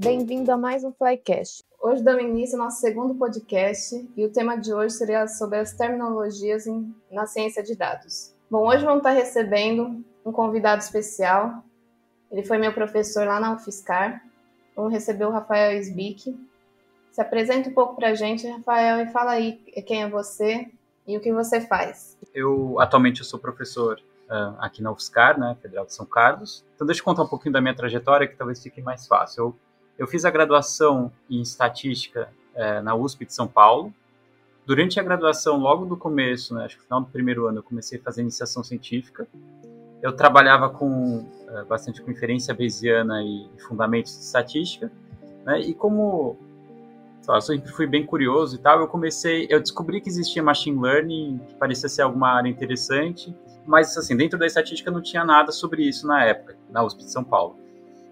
Bem-vindo a mais um Flycast. Hoje damos início ao nosso segundo podcast e o tema de hoje seria sobre as terminologias em, na ciência de dados. Bom, hoje vamos estar recebendo um convidado especial. Ele foi meu professor lá na UFSCar. Vamos receber o Rafael Sbick. Se apresenta um pouco para a gente, Rafael, e fala aí quem é você e o que você faz. Eu atualmente eu sou professor uh, aqui na UFSCar, né, Federal de São Carlos. Então deixa eu contar um pouquinho da minha trajetória que talvez fique mais fácil. Eu, eu fiz a graduação em estatística uh, na USP de São Paulo. Durante a graduação, logo do começo, né, acho que no final do primeiro ano, eu comecei a fazer iniciação científica. Eu trabalhava com uh, bastante com inferência bayesiana e, e fundamentos de estatística, né, e como eu sempre fui bem curioso e tal, eu comecei, eu descobri que existia machine learning, que parecia ser alguma área interessante, mas assim, dentro da estatística não tinha nada sobre isso na época, na USP de São Paulo.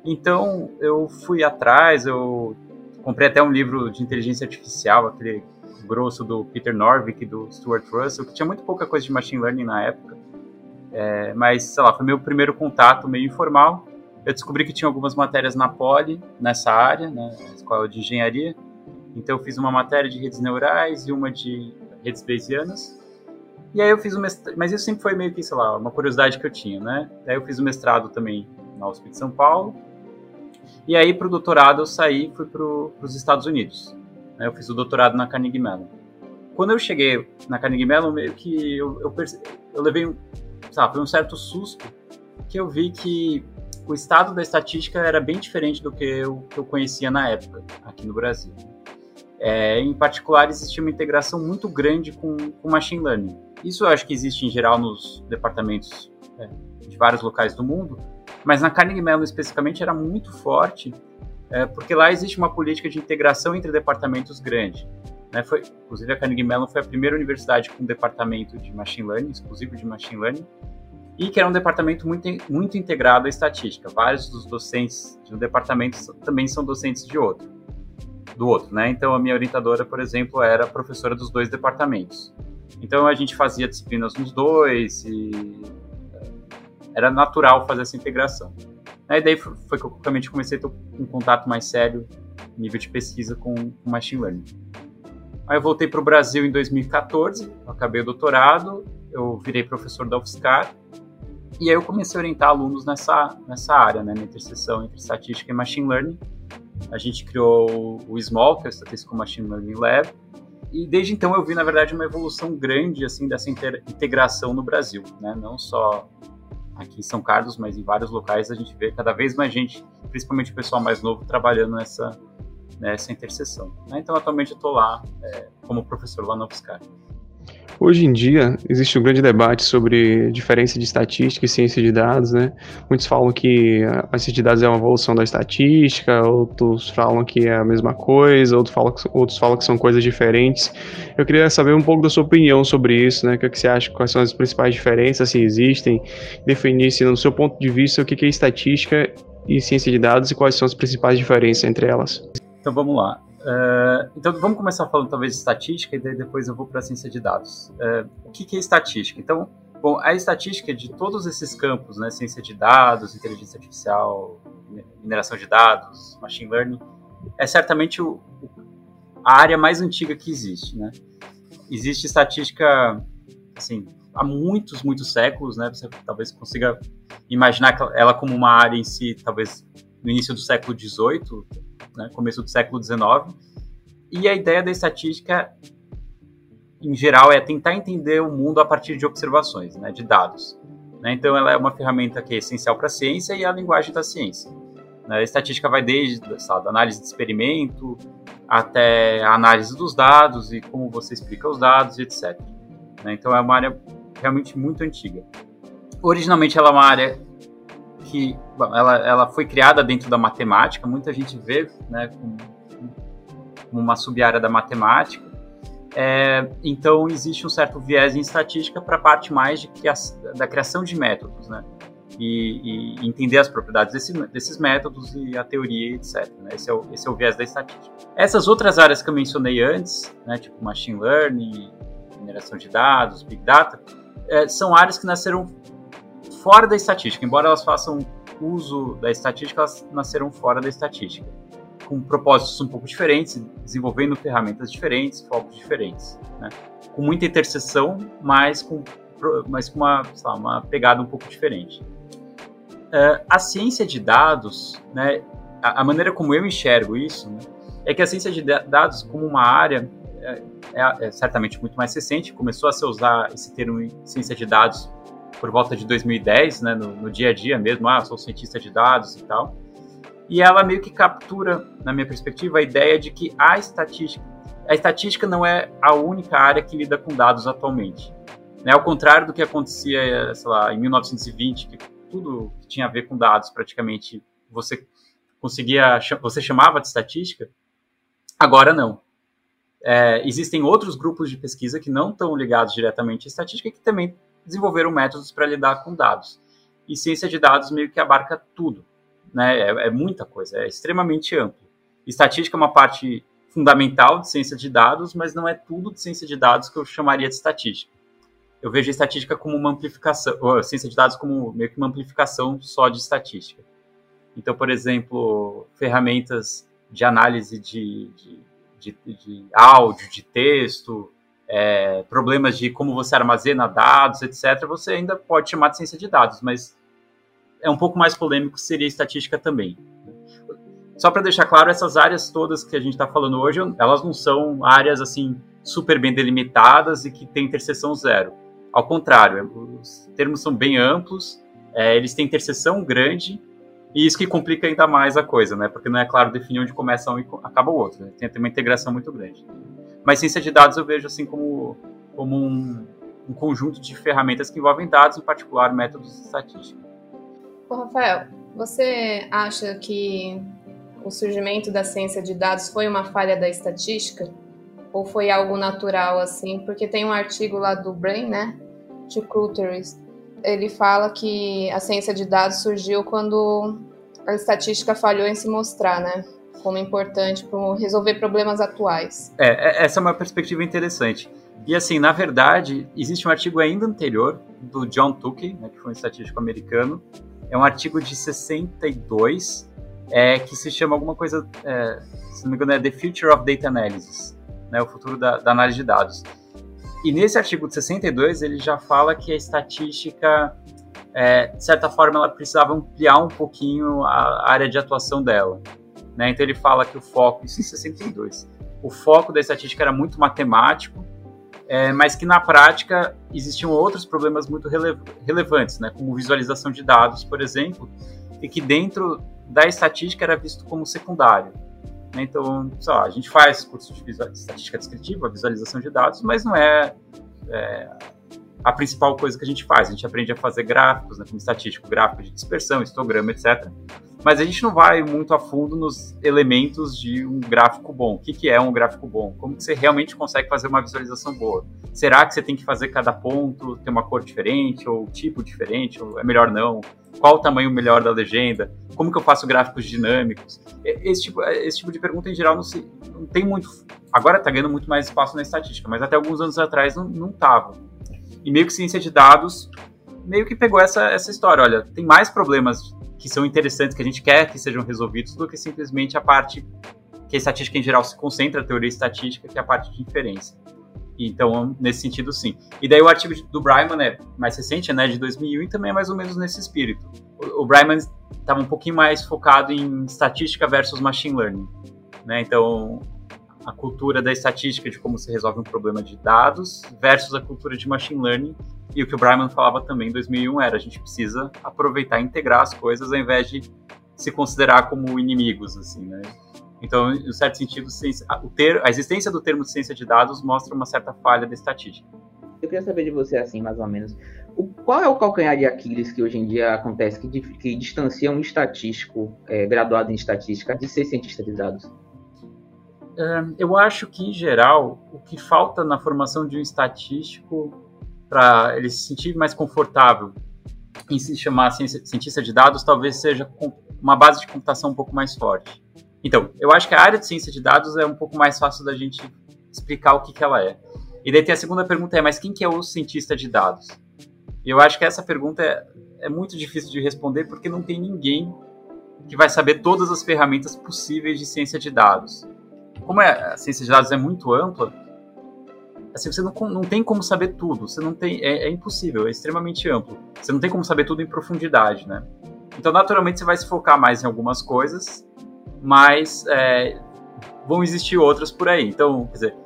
Então, eu fui atrás, eu comprei até um livro de inteligência artificial, aquele grosso do Peter Norvig e do Stuart Russell, que tinha muito pouca coisa de machine learning na época. É, mas, sei lá, foi meu primeiro contato meio informal. Eu descobri que tinha algumas matérias na Poli, nessa área, né, na escola de engenharia, então eu fiz uma matéria de redes neurais e uma de redes bayesianas. E aí eu fiz o mestrado, mas isso sempre foi meio que, sei lá, uma curiosidade que eu tinha, né? Aí eu fiz o mestrado também na USP de São Paulo. E aí para o doutorado eu saí e fui para os Estados Unidos. Eu fiz o doutorado na Carnegie Mellon. Quando eu cheguei na Carnegie Mellon, meio que eu, eu, perce... eu levei, sabe, foi um certo susto que eu vi que o estado da estatística era bem diferente do que eu, que eu conhecia na época, aqui no Brasil. É, em particular, existe uma integração muito grande com, com machine learning. Isso eu acho que existe em geral nos departamentos é, de vários locais do mundo, mas na Carnegie Mellon especificamente era muito forte, é, porque lá existe uma política de integração entre departamentos grande. Né? Foi, inclusive, a Carnegie Mellon foi a primeira universidade com um departamento de machine learning, exclusivo de machine learning, e que era um departamento muito, muito integrado à estatística. Vários dos docentes de um departamento também são docentes de outro do outro, né? Então a minha orientadora, por exemplo, era professora dos dois departamentos. Então a gente fazia disciplinas nos dois e era natural fazer essa integração. E daí foi que eu realmente comecei a ter um contato mais sério, nível de pesquisa com, com machine learning. Aí eu voltei para o Brasil em 2014, acabei o doutorado, eu virei professor da UFSCar e aí eu comecei a orientar alunos nessa, nessa área, né, na interseção entre estatística e machine learning a gente criou o SMAL, que é o Statistical Machine Learning Lab, e desde então eu vi, na verdade, uma evolução grande assim dessa integração no Brasil, né? Não só aqui em São Carlos, mas em vários locais a gente vê cada vez mais gente, principalmente o pessoal mais novo, trabalhando nessa, nessa interseção. Né? Então, atualmente eu estou lá é, como professor lá na UFSCar. Hoje em dia, existe um grande debate sobre diferença de estatística e ciência de dados, né? Muitos falam que a ciência de dados é uma evolução da estatística, outros falam que é a mesma coisa, outros falam que, outros falam que são coisas diferentes. Eu queria saber um pouco da sua opinião sobre isso, né? O que, é que você acha, quais são as principais diferenças, se existem, definir, se no seu ponto de vista, o que é estatística e ciência de dados e quais são as principais diferenças entre elas. Então vamos lá. Uh, então vamos começar falando talvez de estatística e daí depois eu vou para a ciência de dados. Uh, o que, que, é estatística? Então, bom, a estatística de todos esses campos, né, ciência de dados, inteligência artificial, mineração de dados, machine learning, é certamente o, a área mais antiga que existe, né? Existe estatística, assim, há muitos, muitos séculos, né? Você talvez consiga imaginar ela como uma área em si, talvez no início do século XVIII, né, começo do século XIX. E a ideia da estatística, em geral, é tentar entender o mundo a partir de observações, né, de dados. Né? Então, ela é uma ferramenta que é essencial para a ciência e a linguagem da ciência. Né? A estatística vai desde sabe, análise de experimento até a análise dos dados e como você explica os dados, etc. Né? Então, é uma área realmente muito antiga. Originalmente, ela é uma área que ela, ela foi criada dentro da matemática, muita gente vê né, como, como uma sub-área da matemática. É, então, existe um certo viés em estatística para a parte mais de da criação de métodos, né? E, e entender as propriedades desse, desses métodos e a teoria, etc. Né? Esse, é o, esse é o viés da estatística. Essas outras áreas que eu mencionei antes, né, tipo machine learning, mineração de dados, big data, é, são áreas que nasceram fora da estatística. Embora elas façam uso da estatística, elas nasceram fora da estatística. com propósitos um pouco diferentes, desenvolvendo ferramentas diferentes, focos diferentes, né? com muita interseção, mas com, mas com uma, lá, uma pegada um pouco diferente. Uh, a ciência de dados, né, a, a, maneira como eu enxergo isso, né, é que a ciência de dados como uma área é, é, é, certamente muito mais recente, começou a se usar esse termo ciência de dados por volta de 2010, né, no, no dia a dia mesmo, ah, sou cientista de dados e tal, e ela meio que captura, na minha perspectiva, a ideia de que a estatística, a estatística não é a única área que lida com dados atualmente. Né? Ao contrário do que acontecia, sei lá, em 1920, que tudo que tinha a ver com dados praticamente você conseguia, você chamava de estatística, agora não. É, existem outros grupos de pesquisa que não estão ligados diretamente à estatística que também desenvolveram métodos para lidar com dados. E ciência de dados meio que abarca tudo né? É, é muita coisa, é extremamente amplo. Estatística é uma parte fundamental de ciência de dados, mas não é tudo de ciência de dados que eu chamaria de estatística. Eu vejo a estatística como uma amplificação, ou a ciência de dados como meio que uma amplificação só de estatística. Então, por exemplo, ferramentas de análise de, de, de, de áudio, de texto, é, problemas de como você armazena dados, etc., você ainda pode chamar de ciência de dados, mas é um pouco mais polêmico, seria estatística também. Só para deixar claro, essas áreas todas que a gente está falando hoje, elas não são áreas assim super bem delimitadas e que tem interseção zero. Ao contrário, os termos são bem amplos, é, eles têm interseção grande e isso que complica ainda mais a coisa, né? Porque não é claro definir onde começa um e acaba o outro. Né? Tem uma integração muito grande. Mas ciência de dados eu vejo assim como, como um, um conjunto de ferramentas que envolvem dados, em particular métodos estatísticos. Ô, Rafael, você acha que o surgimento da ciência de dados foi uma falha da estatística? Ou foi algo natural, assim? Porque tem um artigo lá do Brain, né? De Coulteris. Ele fala que a ciência de dados surgiu quando a estatística falhou em se mostrar, né? Como importante para resolver problemas atuais. É, é, essa é uma perspectiva interessante. E assim, na verdade, existe um artigo ainda anterior do John Tukey, né, que foi um estatístico americano, é um artigo de 62 é, que se chama alguma coisa, é, se não me engano, é The Future of Data Analysis, né, o futuro da, da, análise de dados. E nesse artigo de 62 ele já fala que a estatística, é, de certa forma, ela precisava ampliar um pouquinho a área de atuação dela. Né? Então ele fala que o foco, isso em 62, o foco da estatística era muito matemático, é, mas que na prática existiam outros problemas muito rele relevantes, né, como visualização de dados, por exemplo, e que dentro da estatística era visto como secundário. Né? Então, lá, a gente faz curso de estatística descritiva, visualização de dados, mas não é, é, a principal coisa que a gente faz. A gente aprende a fazer gráficos, né, como estatístico, gráfico de dispersão, histograma, etc mas a gente não vai muito a fundo nos elementos de um gráfico bom. O que, que é um gráfico bom? Como que você realmente consegue fazer uma visualização boa? Será que você tem que fazer cada ponto ter uma cor diferente, ou tipo diferente, ou é melhor não? Qual o tamanho melhor da legenda? Como que eu faço gráficos dinâmicos? Esse tipo, esse tipo de pergunta, em geral, não, se, não tem muito... Agora está ganhando muito mais espaço na estatística, mas até alguns anos atrás não estava. E meio que ciência de dados meio que pegou essa, essa história. Olha, tem mais problemas que são interessantes, que a gente quer que sejam resolvidos, do que simplesmente a parte que a estatística em geral se concentra, a teoria estatística, que é a parte de inferência. Então, nesse sentido, sim. E daí o artigo do Bryman é mais recente, né, de 2001, e também é mais ou menos nesse espírito. O, o Bryman estava um pouquinho mais focado em estatística versus machine learning. Né? Então, a cultura da estatística de como se resolve um problema de dados versus a cultura de machine learning. E o que o Bryman falava também em 2001 era a gente precisa aproveitar e integrar as coisas ao invés de se considerar como inimigos, assim, né? Então, em certo sentido, o ter, a existência do termo ciência de dados mostra uma certa falha da estatística. Eu queria saber de você, assim, mais ou menos, o, qual é o calcanhar de Aquiles que hoje em dia acontece que, que distancia um estatístico é, graduado em estatística de ser cientista de dados? Eu acho que, em geral, o que falta na formação de um estatístico para ele se sentir mais confortável em se chamar cientista de dados talvez seja uma base de computação um pouco mais forte. Então, eu acho que a área de ciência de dados é um pouco mais fácil da gente explicar o que, que ela é. E daí tem a segunda pergunta é, mas quem que é o cientista de dados? Eu acho que essa pergunta é, é muito difícil de responder porque não tem ninguém que vai saber todas as ferramentas possíveis de ciência de dados. Como é, a ciência de dados é muito ampla, assim, você não, não tem como saber tudo, você não tem, é, é, impossível, é extremamente amplo. Você não tem como saber tudo em profundidade, né? Então, naturalmente, você vai se focar mais em algumas coisas, mas é, vão existir outras por aí. Então, quer dizer,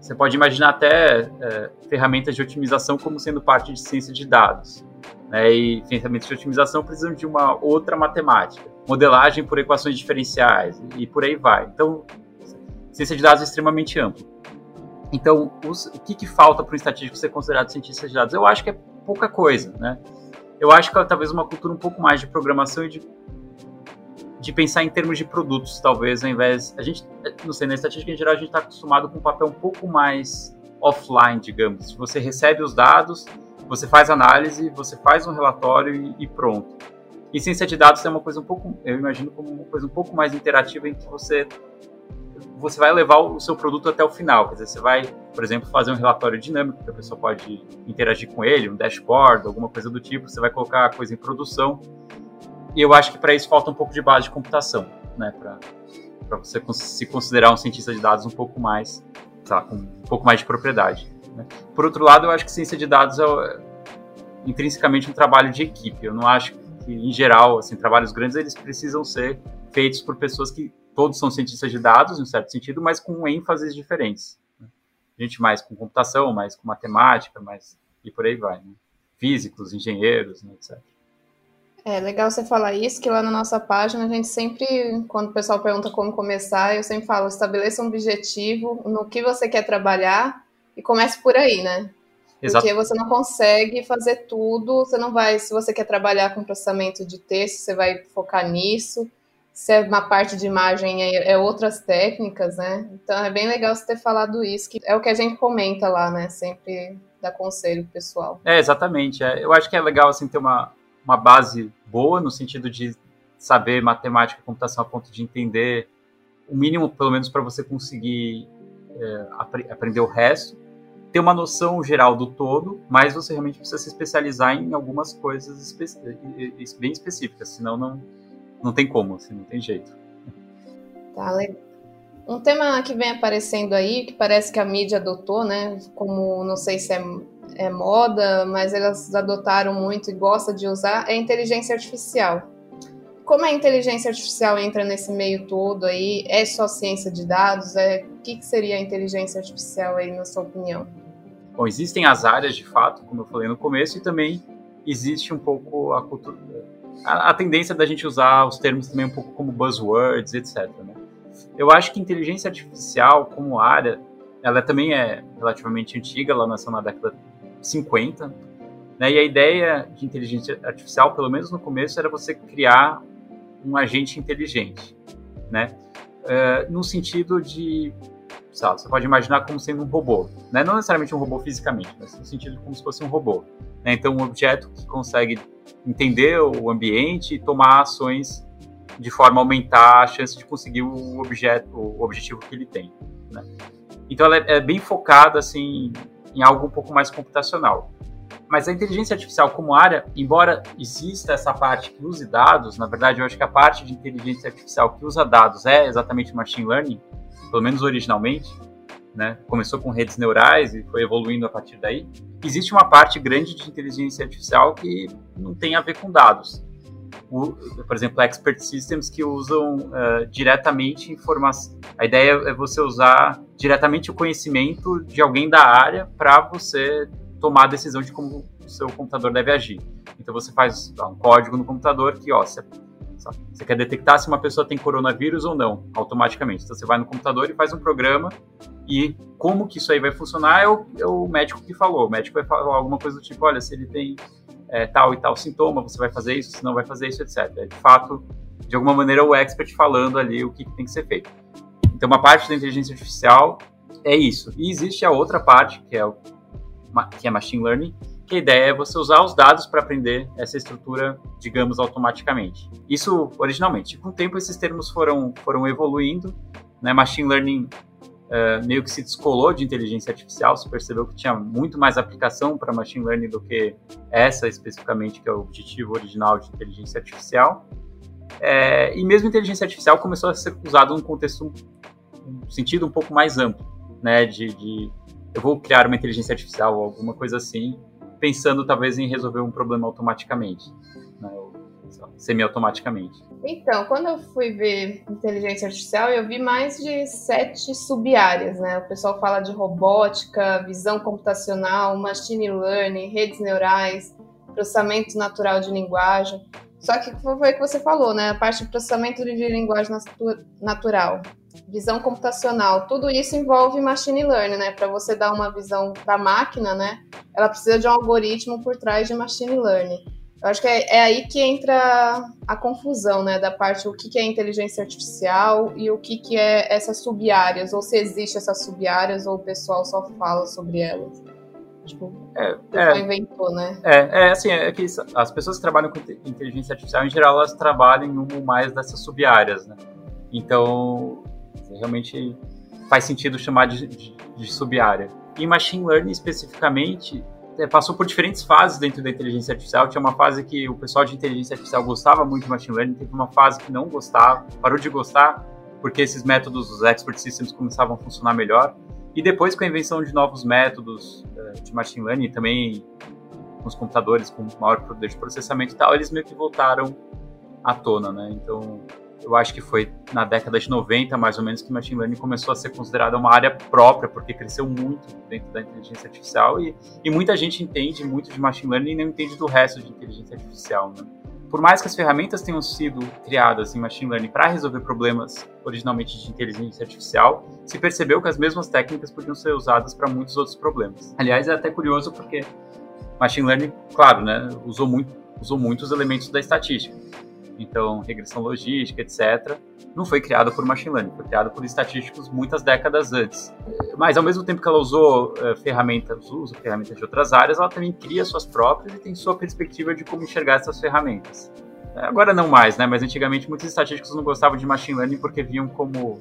você pode imaginar até é, ferramentas de otimização como sendo parte de ciência de dados. Né? E ferramentas de otimização precisam de uma outra matemática, modelagem por equações diferenciais e por aí vai. Então, ciência de dados é extremamente amplo. Então, os, o que, que falta para um estatístico ser considerado cientista de dados? Eu acho que é pouca coisa, né? Eu acho que é talvez uma cultura um pouco mais de programação e de, de pensar em termos de produtos, talvez, ao invés... A gente, não sei, na estatística em geral, a gente está acostumado com um papel um pouco mais offline, digamos. Você recebe os dados, você faz análise, você faz um relatório e, e pronto. E ciência de dados é uma coisa um pouco, eu imagino como uma coisa um pouco mais interativa em que você você vai levar o seu produto até o final. Quer dizer, você vai, por exemplo, fazer um relatório dinâmico que a pessoa pode interagir com ele, um dashboard, alguma coisa do tipo. Você vai colocar a coisa em produção. E eu acho que para isso falta um pouco de base de computação, né? Para você se considerar um cientista de dados um pouco mais, lá, com um pouco mais de propriedade. Né? Por outro lado, eu acho que ciência de dados é intrinsecamente um trabalho de equipe. Eu não acho que, em geral, assim, trabalhos grandes eles precisam ser feitos por pessoas que todos são cientistas de dados, em um certo sentido, mas com ênfases diferentes. Né? Gente mais com computação, mais com matemática, mais e por aí vai. Né? Físicos, engenheiros, né, etc. É legal você falar isso, que lá na nossa página a gente sempre, quando o pessoal pergunta como começar, eu sempre falo, estabeleça um objetivo no que você quer trabalhar e comece por aí, né? Exato. Porque você não consegue fazer tudo, você não vai, se você quer trabalhar com processamento de texto, você vai focar nisso se é uma parte de imagem, é, é, outras técnicas, né? Então é bem legal você ter falado isso, que é o que a gente comenta lá, né? Sempre dá conselho pessoal. É, exatamente. É, eu acho que é legal, assim, ter uma, uma base boa, no sentido de saber matemática e computação a ponto de entender o mínimo, pelo menos, para você conseguir é, ap aprender o resto. Ter uma noção geral do todo, mas você realmente precisa se especializar em algumas coisas espe bem específicas, senão não não tem como, assim, não tem jeito. Tá, legal. Um tema que vem aparecendo aí, que parece que a mídia adotou, né? Como não sei se é, é moda, mas elas adotaram muito e gostam de usar, é a inteligência artificial. Como a inteligência artificial entra nesse meio todo aí? É só ciência de dados? É, o que, que seria a inteligência artificial aí, na sua opinião? Bom, existem as áreas de fato, como eu falei no começo, e também existe um pouco a cultura, a, tendência da gente usar os termos também um pouco como buzzwords, etc. Né? Eu acho que inteligência artificial como área, ela também é relativamente antiga, ela nasceu na década de 50, né? e a ideia de inteligência artificial, pelo menos no começo, era você criar um agente inteligente, né? Uh, no sentido de você pode imaginar como sendo um robô, né? não necessariamente um robô fisicamente, mas no sentido como se fosse um robô. Né? Então, um objeto que consegue entender o ambiente e tomar ações de forma a aumentar a chance de conseguir o objeto, o objetivo que ele tem. Né? Então, ela é, é bem focada assim em algo um pouco mais computacional. Mas a inteligência artificial como área, embora exista essa parte que use dados, na verdade eu acho que a parte de inteligência artificial que usa dados é exatamente machine learning, pelo menos originalmente, né? Começou com redes neurais e foi evoluindo a partir daí. Existe uma parte grande de inteligência artificial que não tem a ver com dados. O, por exemplo, expert systems que usam uh, diretamente informação. A ideia é você usar diretamente o conhecimento de alguém da área para você tomar a decisão de como o seu computador deve agir. Então você faz um código no computador que, ó, você você quer detectar se uma pessoa tem coronavírus ou não, automaticamente. Então você vai no computador e faz um programa e como que isso aí vai funcionar é o, é o médico que falou. O médico vai falar alguma coisa do tipo, olha, se ele tem é, tal e tal sintoma, você vai fazer isso, se não vai fazer isso, etc. É, de fato, de alguma maneira, o expert falando ali o que, que tem que ser feito. Então, uma parte da inteligência artificial é isso. E existe a outra parte, que é, o, que é machine learning, que a ideia é você usar os dados para aprender essa estrutura, digamos, automaticamente. Isso originalmente. Com o tempo, esses termos foram, foram evoluindo. Né? Machine learning uh, meio que se descolou de inteligência artificial, se percebeu que tinha muito mais aplicação para machine learning do que essa especificamente, que é o objetivo original de inteligência artificial. É, e mesmo inteligência artificial começou a ser usado num contexto, um sentido um pouco mais amplo, né? De, de eu vou criar uma inteligência artificial ou alguma coisa assim, pensando talvez em resolver um problema automaticamente, né? semi-automaticamente. Então, quando eu fui ver inteligência artificial, eu vi mais de sete sub-áreas, né? O pessoal fala de robótica, visão computacional, machine learning, redes neurais, processamento natural de linguagem. Só que foi o que você falou, né? A parte de processamento de linguagem natural, visão computacional, tudo isso envolve machine learning, né? Para você dar uma visão da máquina, né? Ela precisa de um algoritmo por trás de machine learning. Eu acho que é, é, aí que entra a confusão, né, da parte o que, que é inteligência artificial e o que, que é essas sub-áreas, ou se existe essas sub-áreas ou o pessoal só fala sobre elas. Tipo, é, é, inventou, né? É, é assim, é que as pessoas que trabalham com inteligência artificial, em geral, elas trabalham em uma ou mais dessas sub-áreas, né? Então, realmente faz sentido chamar de, de, de sub-área. Em machine learning, especificamente, é, passou por diferentes fases dentro da inteligência artificial. Tinha uma fase que o pessoal de inteligência artificial gostava muito de machine learning, teve uma fase que não gostava, parou de gostar, porque esses métodos, os expert systems, começavam a funcionar melhor. E depois, com a invenção de novos métodos uh, de machine learning, também com os computadores com maior poder de processamento e tal, eles meio que voltaram à tona, né? Então, eu acho que foi na década de 90, mais ou menos, que machine learning começou a ser considerada uma área própria, porque cresceu muito dentro da inteligência artificial e, e muita gente entende muito de machine learning e não entende do resto de inteligência artificial. Né? Por mais que as ferramentas tenham sido criadas em machine learning para resolver problemas originalmente de inteligência artificial, se percebeu que as mesmas técnicas podiam ser usadas para muitos outros problemas. Aliás, é até curioso porque machine learning, claro, né, usou, muito, usou muitos elementos da estatística então regressão logística, etc., não foi criada por machine learning, foi criada por estatísticos muitas décadas antes. Mas ao mesmo tempo que ela usou uh, ferramentas, usa ferramentas de outras áreas, ela também cria suas próprias e tem sua perspectiva de como enxergar essas ferramentas. Agora não mais, né? Mas antigamente muitos estatísticos não gostavam de machine learning porque viam como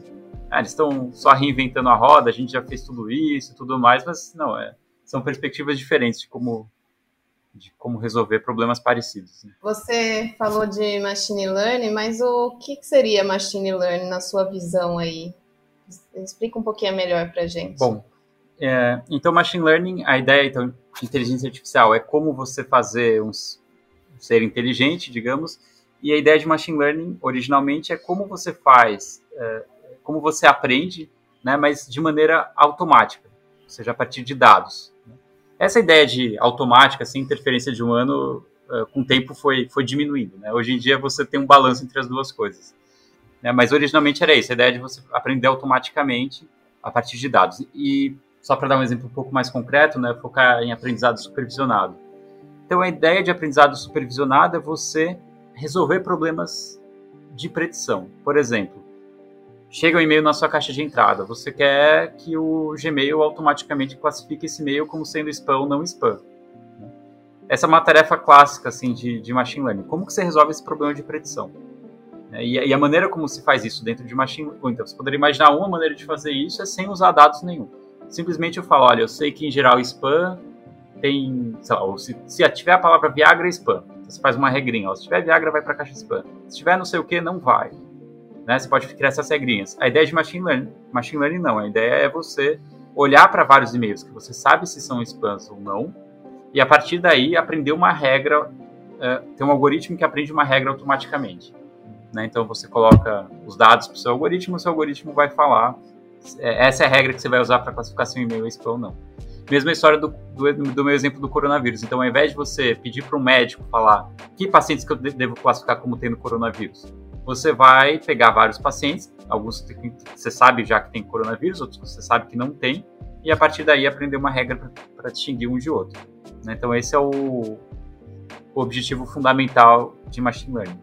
ah, eles estão só reinventando a roda, a gente já fez tudo isso e tudo mais, mas não, é, são perspectivas diferentes de como de como resolver problemas parecidos. Né? Você falou de machine learning, mas o que seria machine learning na sua visão aí? Explica um pouquinho melhor para gente. Bom, é, então machine learning, a ideia então, de inteligência artificial é como você fazer um, ser inteligente, digamos, e a ideia de machine learning originalmente é como você faz, é, como você aprende, né, mas de maneira automática, ou seja, a partir de dados. Essa ideia de automática, sem interferência de humano, uh, com o tempo foi, foi diminuindo. Né? Hoje em dia você tem um balanço entre as duas coisas. Né? Mas originalmente era isso, a ideia de você aprender automaticamente a partir de dados. E só para dar um exemplo um pouco mais concreto, né, focar em aprendizado supervisionado. Então a ideia de aprendizado supervisionado é você resolver problemas de predição. Por exemplo, chega um e-mail na sua caixa de entrada. Você quer que o Gmail automaticamente classifique esse e-mail como sendo spam ou não spam. Né? Essa é uma tarefa clássica assim, de, de machine learning. Como que você resolve esse problema de predição? Né? E, e, a maneira como se faz isso dentro de machine learning, então você poderia imaginar uma maneira de fazer isso é sem usar dados nenhum. Simplesmente eu falo, olha, eu sei que em geral spam tem, sei lá, se, se tiver a palavra Viagra, é spam. Então, você faz uma regrinha, ó, se tiver Viagra, vai para a caixa spam. Se tiver não sei o que, não vai. Né? Você pode criar essas regrinhas. A ideia de machine learning, machine learning não, a ideia é você olhar para vários e-mails que você sabe se são spams ou não, e a partir daí aprender uma regra, uh, tem um algoritmo que aprende uma regra automaticamente. Né? Então você coloca os dados para o seu algoritmo, o seu algoritmo vai falar é, essa é a regra que você vai usar para classificar se um e-mail é spam ou não. Mesma história do, do, do, meu exemplo do coronavírus. Então, ao invés de você pedir para um médico falar que pacientes que eu devo classificar como tendo coronavírus, você vai pegar vários pacientes, alguns você sabe já que tem coronavírus, outros você sabe que não tem, e a partir daí aprender uma regra para distinguir um de outro. Né? Então esse é o, o, objetivo fundamental de machine learning.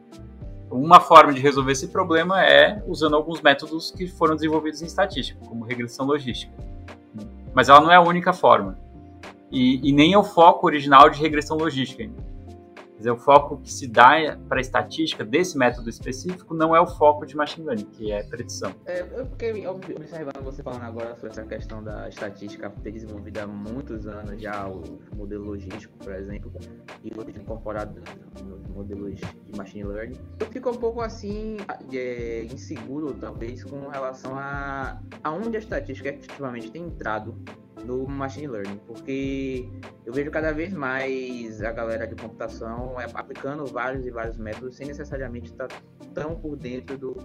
Uma forma de resolver esse problema é usando alguns métodos que foram desenvolvidos em estatística, como regressão logística. Mas ela não é a única forma. E, e nem é o foco original de regressão logística. Dizer, o foco que se dá para estatística desse método específico não é o foco de machine learning, que é predição. É, eu fiquei observando você falando agora sobre essa questão da estatística ter desenvolvido há muitos anos já o modelo logístico, por exemplo, e hoje incorporado nos modelos de machine learning. Eu fico um pouco assim é, inseguro, talvez, com relação a, a onde a estatística efetivamente tem entrado no machine learning, porque eu vejo cada vez mais a galera de computação aplicando vários e vários métodos sem necessariamente estar tão por dentro do,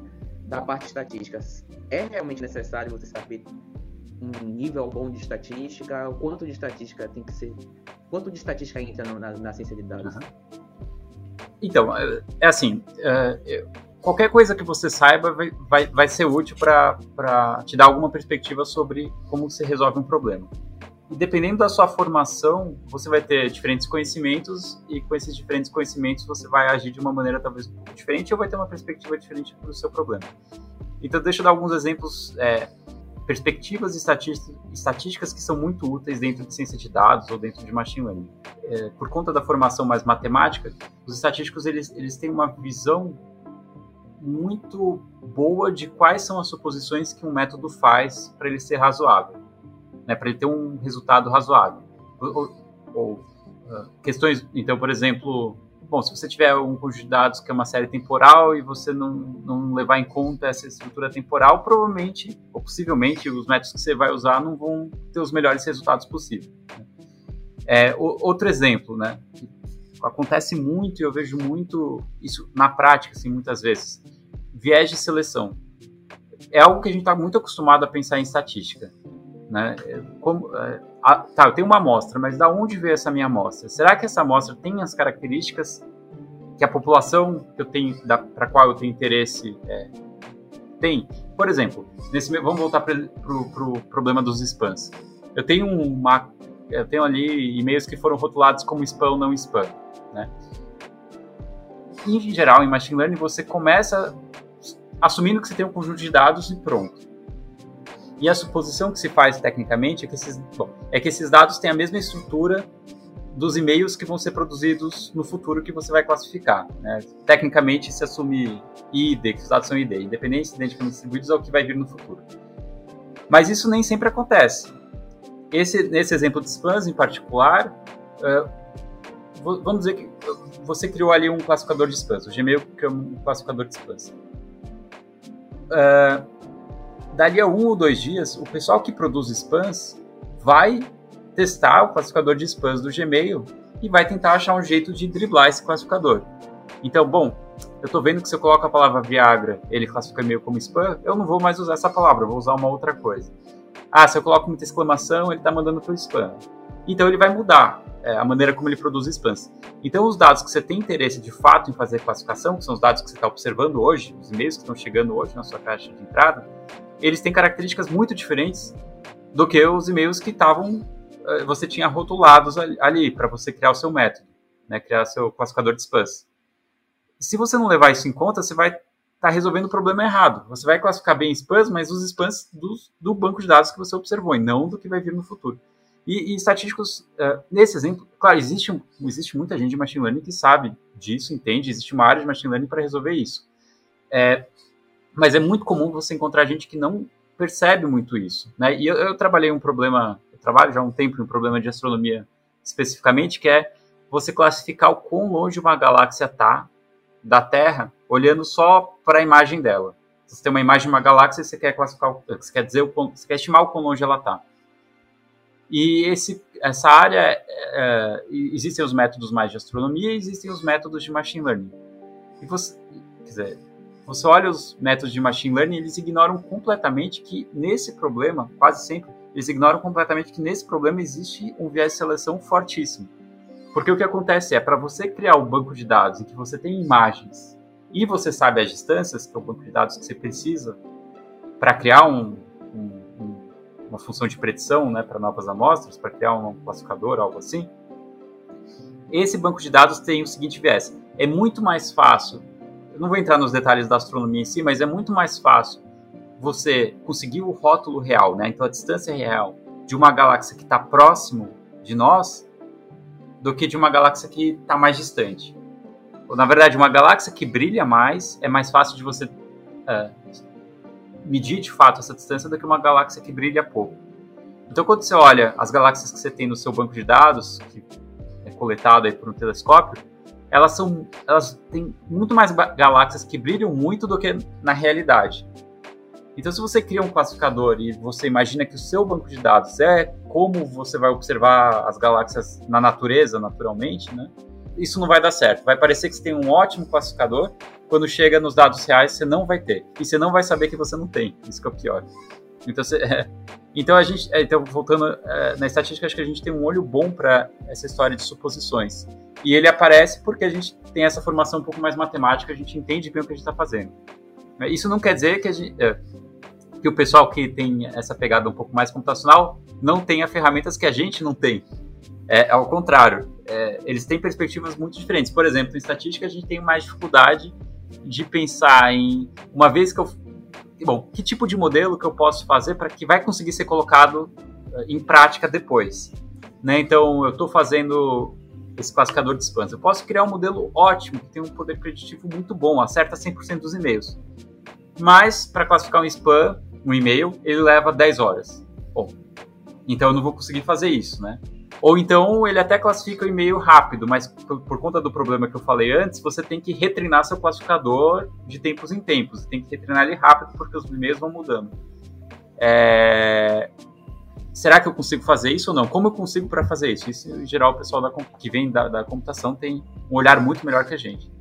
da parte estatística. É realmente necessário você saber um nível bom de estatística, o quanto de estatística tem que ser, quanto de estatística entra na, na ciência de dados? Então, é, é assim, é, qualquer coisa que você saiba vai, vai, vai ser útil para te dar alguma perspectiva sobre como você resolve um problema. E dependendo da sua formação, você vai ter diferentes conhecimentos e com esses diferentes conhecimentos você vai agir de uma maneira talvez diferente ou vai ter uma perspectiva diferente para o seu problema. Então, deixa eu dar alguns exemplos, é, perspectivas estatísticas que são muito úteis dentro de ciência de dados ou dentro de machine learning. É, por conta da formação mais matemática, os estatísticos eles, eles têm uma visão muito boa de quais são as suposições que um método faz para ele ser razoável, né, para ele ter um resultado razoável. Ou, ou uh, questões, então, por exemplo, bom, se você tiver um conjunto de dados que é uma série temporal e você não, não levar em conta essa estrutura temporal, provavelmente, ou possivelmente, os métodos que você vai usar não vão ter os melhores resultados possíveis. Né. É, outro exemplo, né, acontece muito e eu vejo muito isso na prática, assim, muitas vezes viés de seleção. É algo que a gente está muito acostumado a pensar em estatística. Né? Como, é, a, tá, eu tenho uma amostra, mas da onde veio essa minha amostra? Será que essa amostra tem as características que a população que eu tenho, para qual eu tenho interesse é, tem? Por exemplo, nesse, vamos voltar para o pro, pro problema dos spams. Eu tenho uma, eu tenho ali e-mails que foram rotulados como spam ou não spam, né? Em geral, em machine learning, você começa assumindo que você tem um conjunto de dados e pronto. E a suposição que se faz tecnicamente é que esses, bom, é que esses dados têm a mesma estrutura dos e-mails que vão ser produzidos no futuro que você vai classificar. Né? Tecnicamente, se assume ID, que os dados são ID, independente de identificamente distribuídos é o que vai vir no futuro. Mas isso nem sempre acontece. Esse, nesse exemplo de spams em particular, uh, vamos dizer que você criou ali um classificador de spams, o Gmail é um classificador de spams uh, dali a um ou dois dias, o pessoal que produz spams vai testar o classificador de spams do Gmail e vai tentar achar um jeito de driblar esse classificador. Então, bom, eu estou vendo que se eu coloco a palavra Viagra, ele classifica e-mail como spam, eu não vou mais usar essa palavra, vou usar uma outra coisa. Ah, se eu coloco muita exclamação, ele está mandando para o spam. Então ele vai mudar é, a maneira como ele produz spams. Então, os dados que você tem interesse de fato em fazer classificação, que são os dados que você está observando hoje, os e-mails que estão chegando hoje na sua caixa de entrada, eles têm características muito diferentes do que os e-mails que estavam é, você tinha rotulados ali para você criar o seu método, né, criar seu classificador de spams. Se você não levar isso em conta, você vai estar tá resolvendo o problema errado. Você vai classificar bem spams, mas os spams do, do banco de dados que você observou, e não do que vai vir no futuro. E, e estatísticos, uh, nesse exemplo, claro, existe, existe muita gente de machine learning que sabe disso, entende, existe uma área de machine learning para resolver isso. É, mas é muito comum você encontrar gente que não percebe muito isso. Né? E eu, eu trabalhei um problema, eu trabalho já há um tempo em um problema de astronomia especificamente, que é você classificar o quão longe uma galáxia está da Terra, olhando só para a imagem dela. Você tem uma imagem de uma galáxia você quer classificar, você quer dizer, você quer estimar o quão longe ela está. E esse, essa área, é, é, existem os métodos mais de astronomia e existem os métodos de machine learning. E você, quer dizer, você olha os métodos de machine learning, eles ignoram completamente que nesse problema, quase sempre, eles ignoram completamente que nesse problema existe um viés de seleção fortíssimo. Porque o que acontece é, para você criar um banco de dados em que você tem imagens e você sabe as distâncias, que é o banco de dados que você precisa para criar um, um uma função de predição né, para novas amostras, para criar um classificador, algo assim. Esse banco de dados tem o seguinte viés: é muito mais fácil, eu não vou entrar nos detalhes da astronomia em si, mas é muito mais fácil você conseguir o rótulo real, né, então a distância real de uma galáxia que está próximo de nós, do que de uma galáxia que está mais distante. na verdade, uma galáxia que brilha mais é mais fácil de você é, medir de fato essa distância do que uma galáxia que brilha pouco. Então, quando você olha as galáxias que você tem no seu banco de dados, que é coletado aí por um telescópio, elas são, elas têm muito mais galáxias que brilham muito do que na realidade. Então, se você cria um classificador e você imagina que o seu banco de dados é como você vai observar as galáxias na natureza, naturalmente, né? Isso não vai dar certo. Vai parecer que você tem um ótimo classificador, quando chega nos dados reais você não vai ter. E você não vai saber que você não tem. Isso que é o pior. Então, você, é, então a gente, é, então voltando é, na estatística, acho que a gente tem um olho bom para essa história de suposições. E ele aparece porque a gente tem essa formação um pouco mais matemática, a gente entende bem o que a gente está fazendo. Isso não quer dizer que, gente, é, que o pessoal que tem essa pegada um pouco mais computacional não tenha ferramentas que a gente não tem. É, ao contrário, é, eles têm perspectivas muito diferentes. Por exemplo, em estatística, a gente tem mais dificuldade de pensar em uma vez que eu bom, que tipo de modelo que eu posso fazer para que vai conseguir ser colocado eh, em prática depois. Né? Então, eu estou fazendo esse classificador de spams. Eu posso criar um modelo ótimo, que tem um poder preditivo muito bom, acerta 100% dos e-mails. Mas, para classificar um spam, um e-mail, ele leva 10 horas. Bom, então eu não vou conseguir fazer isso, né? Ou então ele até classifica o e-mail rápido, mas por, por, conta do problema que eu falei antes, você tem que retreinar seu classificador de tempos em tempos. Tem que retreinar ele rápido porque os e-mails vão mudando. É... Será que eu consigo fazer isso ou não? Como eu consigo para fazer isso? Isso, em geral, o pessoal da, que vem da, da, computação tem um olhar muito melhor que a gente.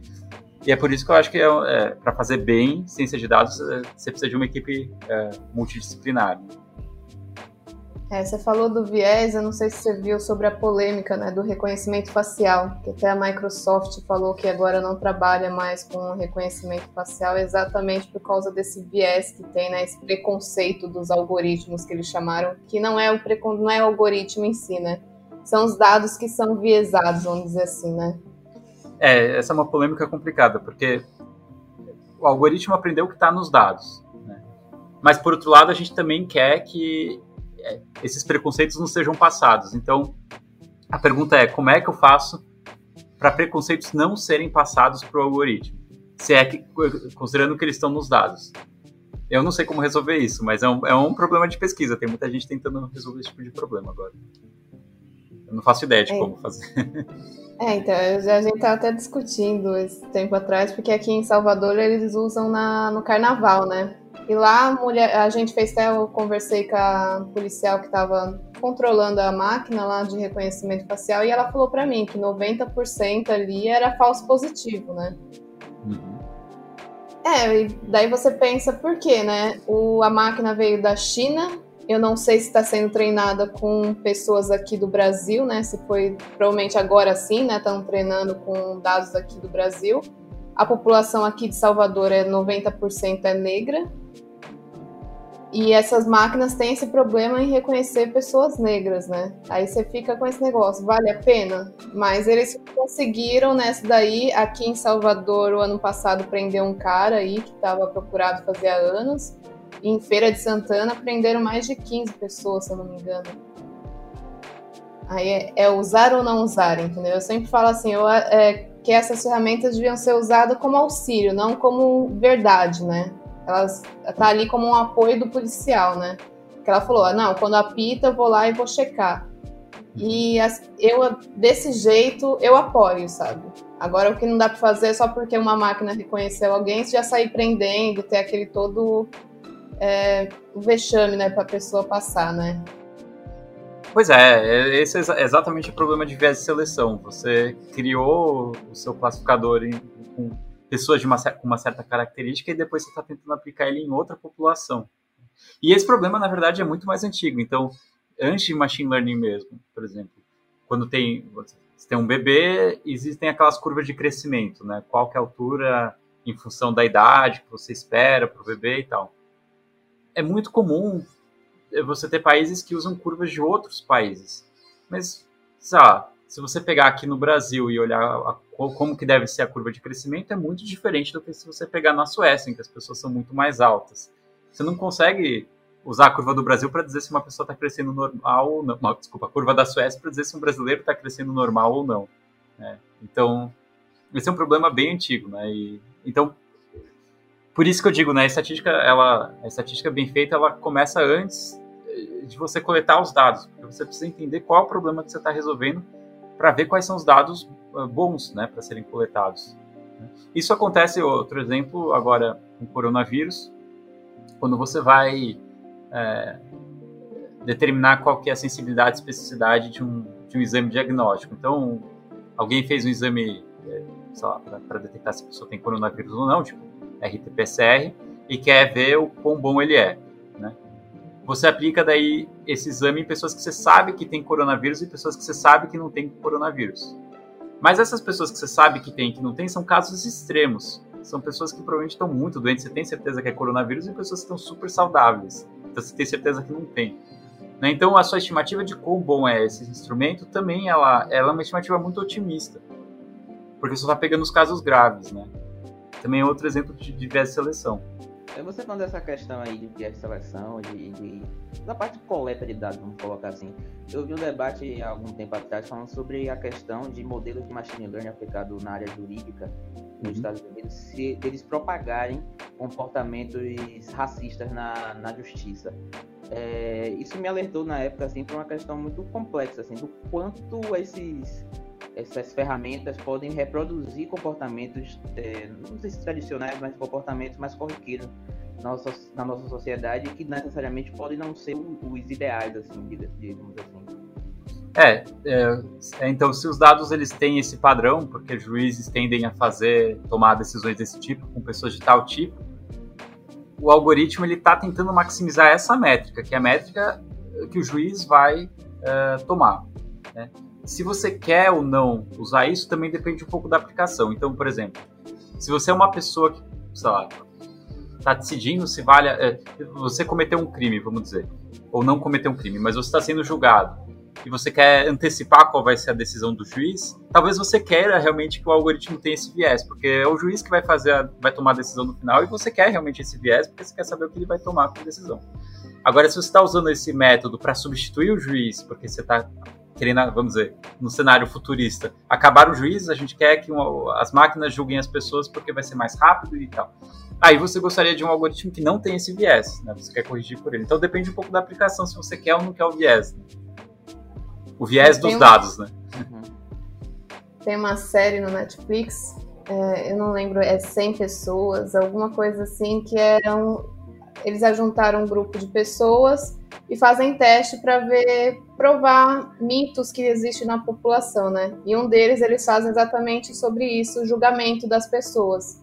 E é por isso que eu acho que é, é para fazer bem ciência de dados, é, você precisa de uma equipe é, multidisciplinar. É, você falou do viés, eu não sei se você viu sobre a polêmica né, do reconhecimento facial, que até a Microsoft falou que agora não trabalha mais com reconhecimento facial exatamente por causa desse viés que tem, né, esse preconceito dos algoritmos que eles chamaram, que não é o, precon... não é o algoritmo em si, né? São os dados que são viesados, vamos dizer assim, né? É, essa é uma polêmica complicada, porque o algoritmo aprendeu o que está nos dados. Né? Mas, por outro lado, a gente também quer que esses preconceitos não sejam passados. Então, a pergunta é: como é que eu faço para preconceitos não serem passados para o algoritmo? Se é que, considerando que eles estão nos dados. Eu não sei como resolver isso, mas é um, é um problema de pesquisa. Tem muita gente tentando resolver esse tipo de problema agora. Eu não faço ideia de é. como fazer. É, então, a gente estava até discutindo esse tempo atrás, porque aqui em Salvador eles usam na, no carnaval, né? E lá a, mulher, a gente fez até, eu conversei com a policial que estava controlando a máquina lá de reconhecimento facial e ela falou para mim que 90% ali era falso positivo, né? Uhum. É, e daí você pensa por quê, né? O, a máquina veio da China, eu não sei se está sendo treinada com pessoas aqui do Brasil, né? Se foi provavelmente agora sim, né? Estão treinando com dados aqui do Brasil. A população aqui de Salvador é 90% é negra, e essas máquinas têm esse problema em reconhecer pessoas negras, né? Aí você fica com esse negócio, vale a pena? Mas eles conseguiram nessa daí, aqui em Salvador, o ano passado, prender um cara aí que estava procurado fazia anos. E em Feira de Santana, prenderam mais de 15 pessoas, se eu não me engano. Aí é, é usar ou não usar, entendeu? Eu sempre falo assim, eu, é, que essas ferramentas deviam ser usadas como auxílio, não como verdade, né? Ela tá ali como um apoio do policial, né? Que ela falou, ah, não, quando apita eu vou lá e vou checar. E eu, desse jeito, eu apoio, sabe? Agora, o que não dá para fazer é só porque uma máquina reconheceu alguém, já sair prendendo, ter aquele todo é, vexame, né, a pessoa passar, né? Pois é, é, esse é exatamente o problema de viés de seleção. Você criou o seu classificador em, com pessoas de uma, com uma certa característica e depois você está tentando aplicar ele em outra população. E esse problema, na verdade, é muito mais antigo. Então, antes de machine learning mesmo, por exemplo, quando tem, você tem um bebê, existem aquelas curvas de crescimento, né? Qual que é a altura em função da idade que você espera para o bebê e tal. É muito comum você ter países que usam curvas de outros países. Mas, sei lá, se você pegar aqui no Brasil e olhar a, como que deve ser a curva de crescimento, é muito diferente do que se você pegar na Suécia, em que as pessoas são muito mais altas. Você não consegue usar a curva do Brasil para dizer se uma pessoa está crescendo normal ou não. não. Desculpa, a curva da Suécia para dizer se um brasileiro está crescendo normal ou não. Né? Então, esse é um problema bem antigo, né? E, então, por isso que eu digo, né? A estatística, ela, a estatística bem feita, ela começa antes de você coletar os dados, porque você precisa entender qual é o problema que você está resolvendo para ver quais são os dados uh, bons, né, para serem coletados. Isso acontece, outro exemplo, agora com coronavírus, quando você vai é, determinar qual que é a sensibilidade e especificidade de um, de um exame diagnóstico. Então, alguém fez um exame, é, para detectar se a pessoa tem coronavírus ou não, tipo RT-PCR, e quer ver o quão bom ele é. Você aplica daí esse exame em pessoas que você sabe que tem coronavírus e pessoas que você sabe que não tem coronavírus. Mas essas pessoas que você sabe que tem e que não tem são casos extremos. São pessoas que provavelmente estão muito doentes, você tem certeza que é coronavírus, e pessoas que estão super saudáveis. Então você tem certeza que não tem. Né? Então a sua estimativa de quão bom é esse instrumento também ela, ela é uma estimativa muito otimista. Porque você está pegando os casos graves, né? Também é outro exemplo de, de seleção. É, você falando dessa questão aí de de seleção, de, de, da parte de coleta de dados, vamos colocar assim. Eu vi um debate há algum tempo atrás falando sobre a questão de modelos de machine learning aplicado na área jurídica nos uhum. Estados Unidos, se eles propagarem comportamentos racistas na, na justiça. É, isso me alertou na época assim para uma questão muito complexa assim do quanto esses essas ferramentas podem reproduzir comportamentos, é, não sei se tradicionais, mas comportamentos mais corriqueiros na nossa, na nossa sociedade que necessariamente podem não ser os ideais, assim, digamos assim. É, é, é, então se os dados eles têm esse padrão, porque juízes tendem a fazer, tomar decisões desse tipo com pessoas de tal tipo, o algoritmo ele está tentando maximizar essa métrica, que é a métrica que o juiz vai uh, tomar. Né? Se você quer ou não usar isso, também depende um pouco da aplicação. Então, por exemplo, se você é uma pessoa que, sei lá, está decidindo se vale. É, você cometeu um crime, vamos dizer, ou não cometeu um crime, mas você está sendo julgado e você quer antecipar qual vai ser a decisão do juiz, talvez você queira realmente que o algoritmo tenha esse viés, porque é o juiz que vai fazer, a, vai tomar a decisão no final e você quer realmente esse viés porque você quer saber o que ele vai tomar como decisão. Agora, se você está usando esse método para substituir o juiz, porque você está querendo, vamos dizer, no cenário futurista, acabar o juiz, a gente quer que uma, as máquinas julguem as pessoas porque vai ser mais rápido e tal. Aí você gostaria de um algoritmo que não tem esse viés, né? Você quer corrigir por ele. Então depende um pouco da aplicação, se você quer ou não quer o viés. Né? O viés dos dados, né? Uhum. Tem uma série no Netflix, é, eu não lembro, é 100 pessoas, alguma coisa assim, que eram. Eles ajuntaram um grupo de pessoas e fazem teste para ver, provar mitos que existem na população, né? E um deles eles fazem exatamente sobre isso, o julgamento das pessoas.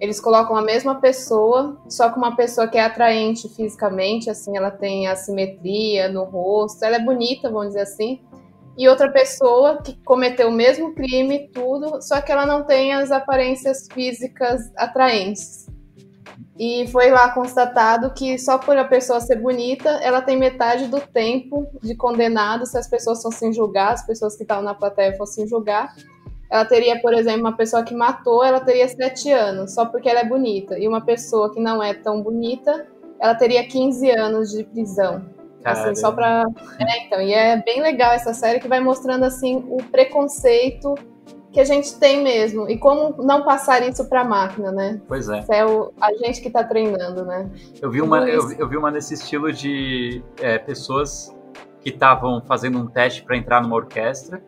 Eles colocam a mesma pessoa, só que uma pessoa que é atraente fisicamente, assim, ela tem assimetria no rosto, ela é bonita, vamos dizer assim, e outra pessoa que cometeu o mesmo crime, tudo, só que ela não tem as aparências físicas atraentes. E foi lá constatado que só por a pessoa ser bonita, ela tem metade do tempo de condenado se as pessoas fossem julgar, as pessoas que estavam na plateia fossem julgar. Ela teria, por exemplo, uma pessoa que matou, ela teria sete anos, só porque ela é bonita. E uma pessoa que não é tão bonita, ela teria 15 anos de prisão. Assim, só pra. É, então, e é bem legal essa série que vai mostrando assim o preconceito que a gente tem mesmo. E como não passar isso para a máquina, né? Pois é. é o, a gente que está treinando, né? Eu vi uma, eu, eu, vi uma nesse estilo de é, pessoas que estavam fazendo um teste para entrar numa orquestra.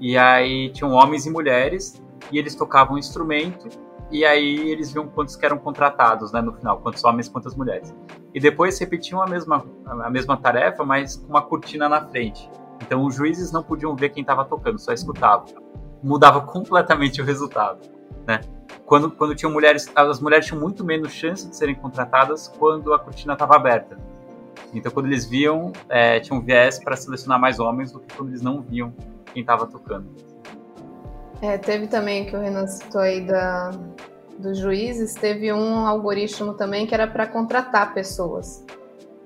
E aí tinham homens e mulheres, e eles tocavam um instrumento, e aí eles viam quantos que eram contratados né, no final, quantos homens quantas mulheres. E depois repetiam a mesma, a mesma tarefa, mas com uma cortina na frente. Então os juízes não podiam ver quem estava tocando, só escutavam mudava completamente o resultado, né? Quando, quando tinham mulheres, as mulheres tinham muito menos chance de serem contratadas quando a cortina estava aberta. Então, quando eles viam, é, tinham viés para selecionar mais homens do que quando eles não viam quem estava tocando. É, teve também que o Renan citou aí da, dos juízes, teve um algoritmo também que era para contratar pessoas.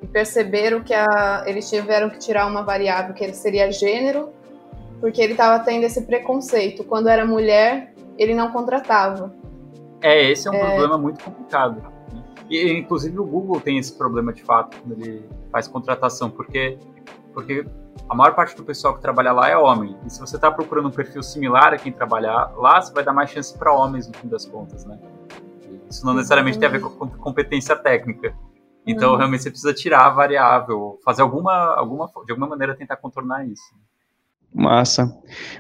E perceberam que a, eles tiveram que tirar uma variável que seria gênero porque ele estava tendo esse preconceito. Quando era mulher, ele não contratava. É, esse é um é... problema muito complicado. E, inclusive, o Google tem esse problema de fato quando ele faz contratação, porque porque a maior parte do pessoal que trabalha lá é homem. E se você está procurando um perfil similar a quem trabalha lá, você vai dar mais chance para homens no fim das contas, né? Isso não necessariamente tem a ver com competência técnica. Então, uhum. realmente, você precisa tirar a variável, fazer alguma, alguma, de alguma maneira tentar contornar isso. Massa.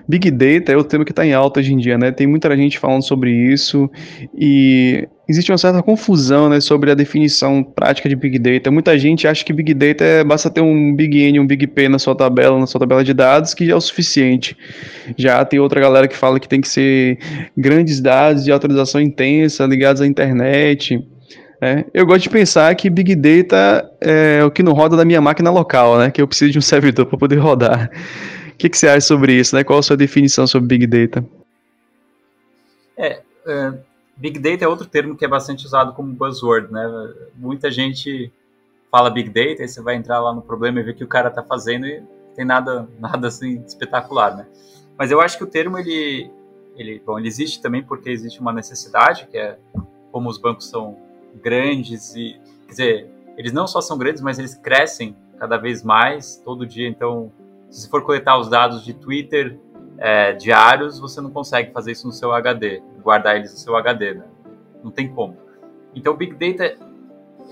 Big Data é o tema que está em alta hoje em dia, né? Tem muita gente falando sobre isso e existe uma certa confusão, né, sobre a definição prática de Big Data. Muita gente acha que Big Data é, basta ter um Big N, um Big P na sua tabela, na sua tabela de dados, que já é o suficiente. Já tem outra galera que fala que tem que ser grandes dados de autorização intensa ligados à internet. É, eu gosto de pensar que Big Data é o que não roda da minha máquina local, né? Que eu preciso de um servidor para poder rodar que, que você acha sobre isso? Né? Qual a sua definição sobre Big Data? É, é, Big Data é outro termo que é bastante usado como buzzword, né? Muita gente fala Big Data e você vai entrar lá no problema e ver que o cara está fazendo e tem nada, nada assim espetacular, né? Mas eu acho que o termo ele, ele, bom, ele existe também porque existe uma necessidade que é como os bancos são grandes e, quer dizer, eles não só são grandes, mas eles crescem cada vez mais todo dia, então se você for coletar os dados de Twitter é, diários, você não consegue fazer isso no seu HD, guardar eles no seu HD, né? Não tem como. Então, Big Data,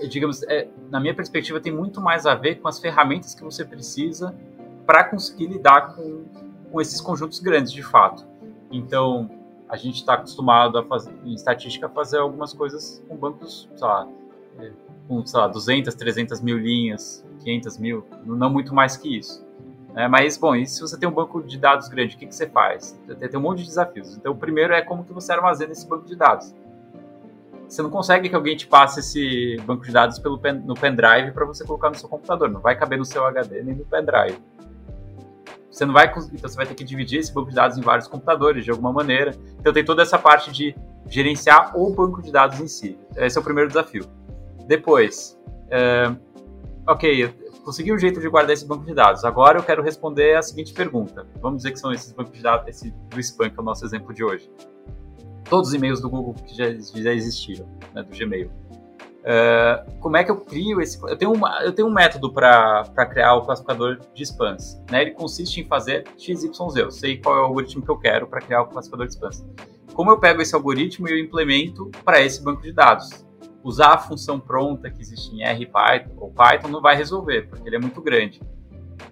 digamos, é, na minha perspectiva, tem muito mais a ver com as ferramentas que você precisa para conseguir lidar com, com esses conjuntos grandes, de fato. Então, a gente está acostumado a fazer, em estatística, a fazer algumas coisas com bancos, sei lá, é, com, sei lá, 200, 300 mil linhas, 500 mil, não muito mais que isso. É, mas, bom, e se você tem um banco de dados grande, o que, que você faz? Tem, um monte de desafios. Então, o primeiro é como que você armazena esse banco de dados. Você não consegue que alguém te passe esse banco de dados pelo pen, no pendrive para você colocar no seu computador. Não vai caber no seu HD nem no pendrive. Você não vai então você vai ter que dividir esse banco de dados em vários computadores de alguma maneira. Então tem toda essa parte de gerenciar o banco de dados em si. Esse é o primeiro desafio. Depois, é, ok, consegui um jeito de guardar esse banco de dados. Agora eu quero responder a seguinte pergunta. Vamos dizer que são esses bancos de dados, esse do spam, que é o nosso exemplo de hoje. Todos os e-mails do Google que já, já existiram, né, do Gmail. Uh, como é que eu crio esse. Eu tenho, uma, eu tenho um método para criar o classificador de spams. Né? Ele consiste em fazer XYZ. Eu sei qual é o algoritmo que eu quero para criar o classificador de spams. Como eu pego esse algoritmo e eu implemento para esse banco de dados? Usar a função pronta que existe em R Python ou Python não vai resolver, porque ele é muito grande.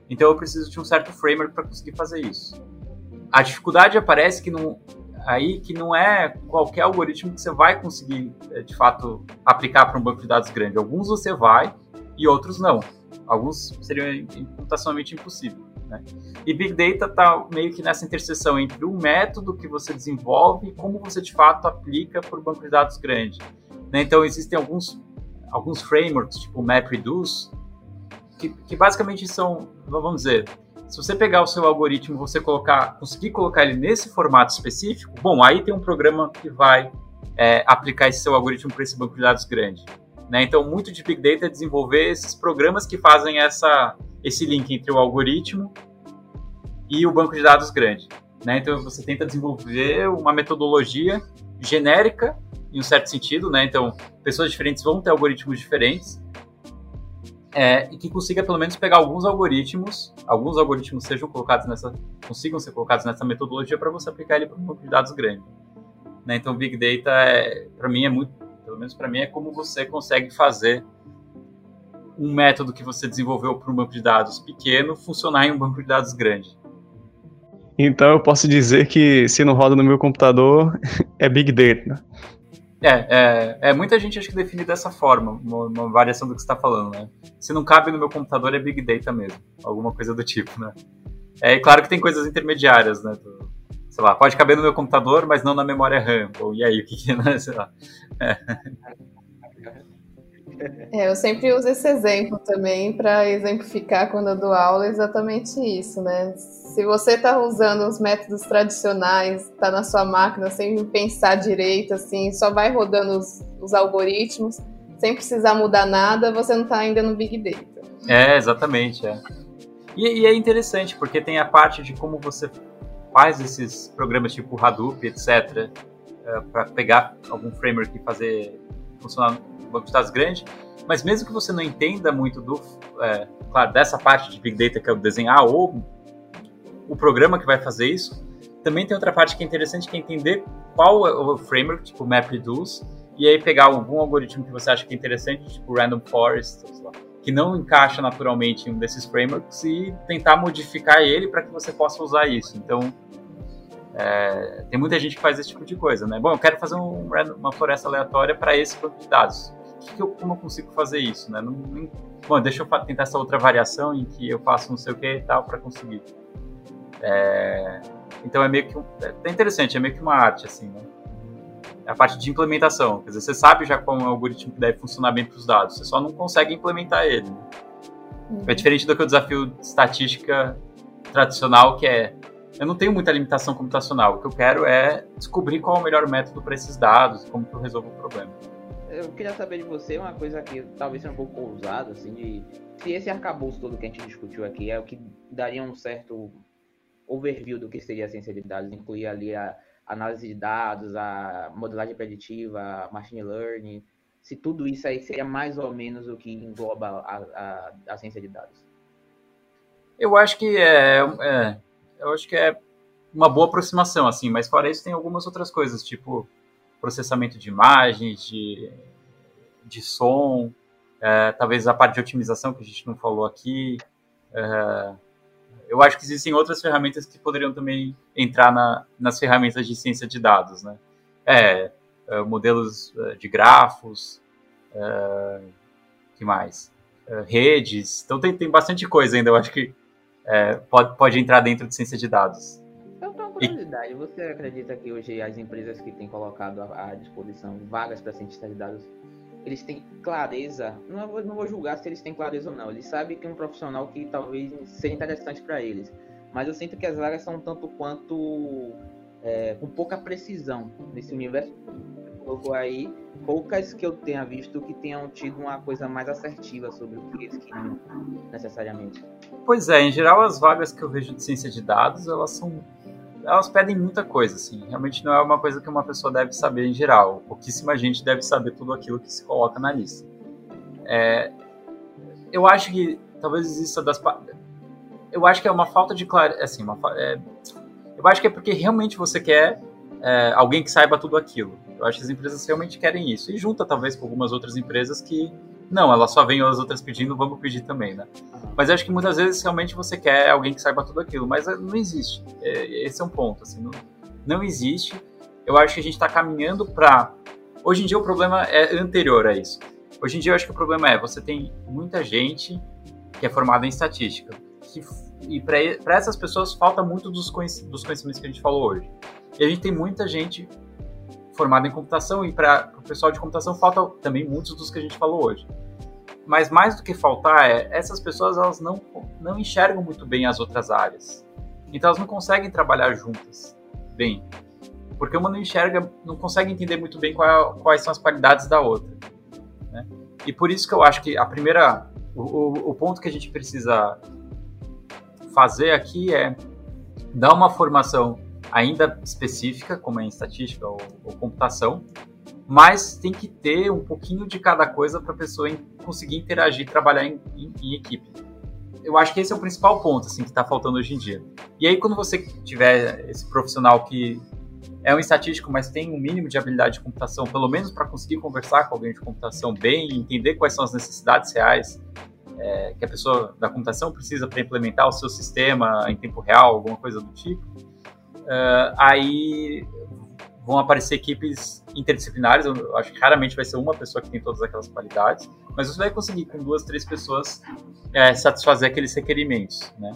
Então eu preciso de um certo framework para conseguir fazer isso. A dificuldade aparece que não, aí que não é qualquer algoritmo que você vai conseguir, eh, de fato, aplicar para um banco de dados grande. Alguns você vai e outros não. Alguns seriam computacionalmente impossível. Né? E Big Data está meio que nessa interseção entre o método que você desenvolve e como você de fato aplica para o banco de dados grande. Né? Então, existem alguns, alguns frameworks, tipo MapReduce, que, que basicamente são, vamos dizer, se você pegar o seu algoritmo você colocar, conseguir colocar ele nesse formato específico, bom, aí tem um programa que vai é, aplicar esse seu algoritmo para esse banco de dados grande. Né? Então, muito de Big Data é desenvolver esses programas que fazem essa, esse link entre o algoritmo e o banco de dados grande. Né? Então, você tenta desenvolver uma metodologia genérica em um certo sentido, né? Então, pessoas diferentes vão ter algoritmos diferentes. É, e que consiga pelo menos pegar alguns algoritmos, alguns algoritmos sejam colocados nessa, consigam ser colocados nessa metodologia para você aplicar ele para um banco de dados grande. Né? Então, Big Data, é, para mim, é muito, pelo menos para mim, é como você consegue fazer um método que você desenvolveu para um banco de dados pequeno funcionar em um banco de dados grande. Então, eu posso dizer que se não roda no meu computador, é Big Data. É, é, é, muita gente acho que define dessa forma, uma, uma variação do que você está falando, né? Se não cabe no meu computador é Big Data mesmo, alguma coisa do tipo, né? É claro que tem coisas intermediárias, né? Do, sei lá, pode caber no meu computador, mas não na memória RAM. Ou, e aí, o que que é, né? Sei lá. É. É, eu sempre uso esse exemplo também para exemplificar quando eu dou aula exatamente isso, né? Se você está usando os métodos tradicionais, está na sua máquina sem pensar direito, assim, só vai rodando os, os algoritmos, sem precisar mudar nada, você não está ainda no Big Data. É, exatamente. É. E, e é interessante, porque tem a parte de como você faz esses programas tipo Hadoop, etc., para pegar algum framework e fazer funcionar banco de dados grande, mas mesmo que você não entenda muito do, é, claro, dessa parte de Big Data que é o desenhar ou o programa que vai fazer isso, também tem outra parte que é interessante, que é entender qual é o framework, tipo MapReduce, e aí pegar algum algoritmo que você acha que é interessante, tipo Random Forest, que não encaixa naturalmente em um desses frameworks e tentar modificar ele para que você possa usar isso. Então, é, tem muita gente que faz esse tipo de coisa, né? Bom, eu quero fazer um, uma floresta aleatória para esse banco de dados. Que que eu, como eu consigo fazer isso, né? Não, não, bom, deixa eu tentar essa outra variação em que eu faço não sei o que e tal para conseguir. É, então é meio que é, é interessante, é meio que uma arte assim, né? É a parte de implementação, quer dizer, você sabe já como é o algoritmo que deve funcionar bem para os dados, você só não consegue implementar ele. Né? Uhum. É diferente do que o desafio de estatística tradicional, que é eu não tenho muita limitação computacional. O que eu quero é descobrir qual é o melhor método para esses dados, como que eu resolvo o problema. Eu queria saber de você uma coisa que talvez seja um pouco ousada, assim, de se esse arcabouço todo que a gente discutiu aqui é o que daria um certo overview do que seria a ciência de dados, incluir ali a análise de dados, a modelagem preditiva, a machine learning, se tudo isso aí seria mais ou menos o que engloba a, a, a ciência de dados. Eu acho que é, é eu acho que é uma boa aproximação, assim, mas fora isso tem algumas outras coisas, tipo processamento de imagens, de, de som, é, talvez a parte de otimização que a gente não falou aqui. É, eu acho que existem outras ferramentas que poderiam também entrar na, nas ferramentas de ciência de dados, né? É, é modelos é, de grafos, é, que mais? É, redes, então tem, tem bastante coisa ainda, eu acho que pode, pode entrar dentro de ciência de dados. Curiosidade, você acredita que hoje as empresas que têm colocado à disposição vagas para cientistas de dados, eles têm clareza, não vou, não vou julgar se eles têm clareza ou não, eles sabem que é um profissional que talvez seja interessante para eles, mas eu sinto que as vagas são tanto quanto é, com pouca precisão nesse universo. Colocou aí, poucas que eu tenha visto que tenham tido uma coisa mais assertiva sobre o que eles queriam necessariamente. Pois é, em geral as vagas que eu vejo de ciência de dados, elas são elas pedem muita coisa, assim. Realmente não é uma coisa que uma pessoa deve saber em geral. Pouquíssima gente deve saber tudo aquilo que se coloca na lista. É, eu acho que talvez exista das eu acho que é uma falta de clareza, assim, uma, é, eu acho que é porque realmente você quer é, alguém que saiba tudo aquilo. Eu acho que as empresas realmente querem isso. E junta talvez com algumas outras empresas que não, elas só vêm as outras pedindo, vamos pedir também, né? Mas acho que muitas vezes realmente você quer alguém que saiba tudo aquilo, mas é, não existe. É, esse é um ponto, assim, não, não existe. Eu acho que a gente está caminhando para. Hoje em dia o problema é anterior a isso. Hoje em dia eu acho que o problema é você tem muita gente que é formada em estatística que, e para essas pessoas falta muito dos, dos conhecimentos que a gente falou hoje. E a gente tem muita gente formada em computação e para o pessoal de computação falta também muitos dos que a gente falou hoje. Mas mais do que faltar é essas pessoas elas não não enxergam muito bem as outras áreas. Então elas não conseguem trabalhar juntas bem. Porque uma não enxerga, não consegue entender muito bem qual, quais são as qualidades da outra. Né? E por isso que eu acho que a primeira, o, o, o ponto que a gente precisa fazer aqui é dar uma formação ainda específica, como é em estatística ou, ou computação, mas tem que ter um pouquinho de cada coisa para a pessoa conseguir interagir e trabalhar em, em, em, equipe. Eu acho que esse é o principal ponto assim, que está faltando hoje em dia. E aí, quando você tiver esse profissional que é um estatístico, mas tem um mínimo de habilidade de computação, pelo menos para conseguir conversar com alguém de computação bem, entender quais são as necessidades reais é, que a pessoa da computação precisa para implementar o seu sistema em tempo real, alguma coisa do tipo, uh, aí vão aparecer equipes interdisciplinares. Eu acho que raramente vai ser uma pessoa que tem todas aquelas qualidades, mas você vai conseguir com duas, três pessoas é, satisfazer aqueles requerimentos, né?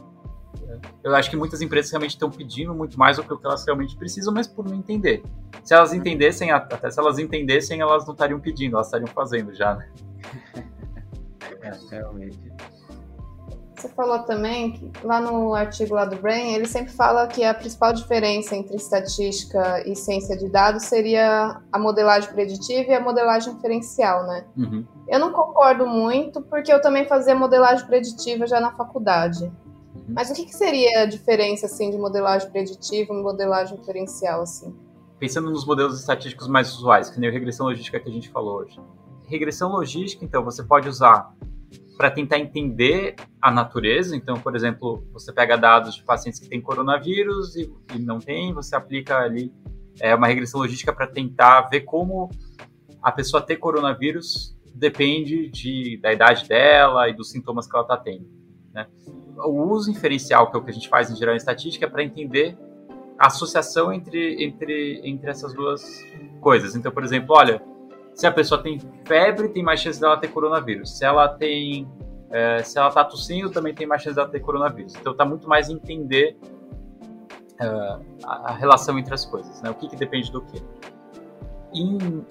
Eu acho que muitas empresas realmente estão pedindo muito mais do que o que elas realmente precisam, mas por não entender. Se elas entendessem, até se elas entendessem, elas não estariam pedindo, elas estariam fazendo já, né? É, realmente. Você falou também que lá no artigo lá do Brain, ele sempre fala que a principal diferença entre estatística e ciência de dados seria a modelagem preditiva e a modelagem inferencial, né? Uhum. Eu não concordo muito, porque eu também fazia modelagem preditiva já na faculdade. Uhum. Mas o que, que, seria a diferença assim de modelagem preditiva e modelagem inferencial assim? Pensando nos modelos estatísticos mais usuais, que nem a regressão logística que a gente falou hoje. regressão logística, então, você pode usar para tentar entender a natureza. Então, por exemplo, você pega dados de pacientes que têm coronavírus e, e não tem, você aplica ali é, uma regressão logística para tentar ver como a pessoa ter coronavírus depende de, da idade dela e dos sintomas que ela está tendo. Né? O uso inferencial, que é o que a gente faz em geral em estatística, é para entender a associação entre, entre, entre essas duas coisas. Então, por exemplo, olha, se a pessoa tem febre, tem mais chance dela ter coronavírus. Se ela tem. É, se ela tá tossindo, também tem mais chance dela ter coronavírus. Então tá muito mais entender uh, a, a, relação entre as coisas, né? O que, que depende do que. Em,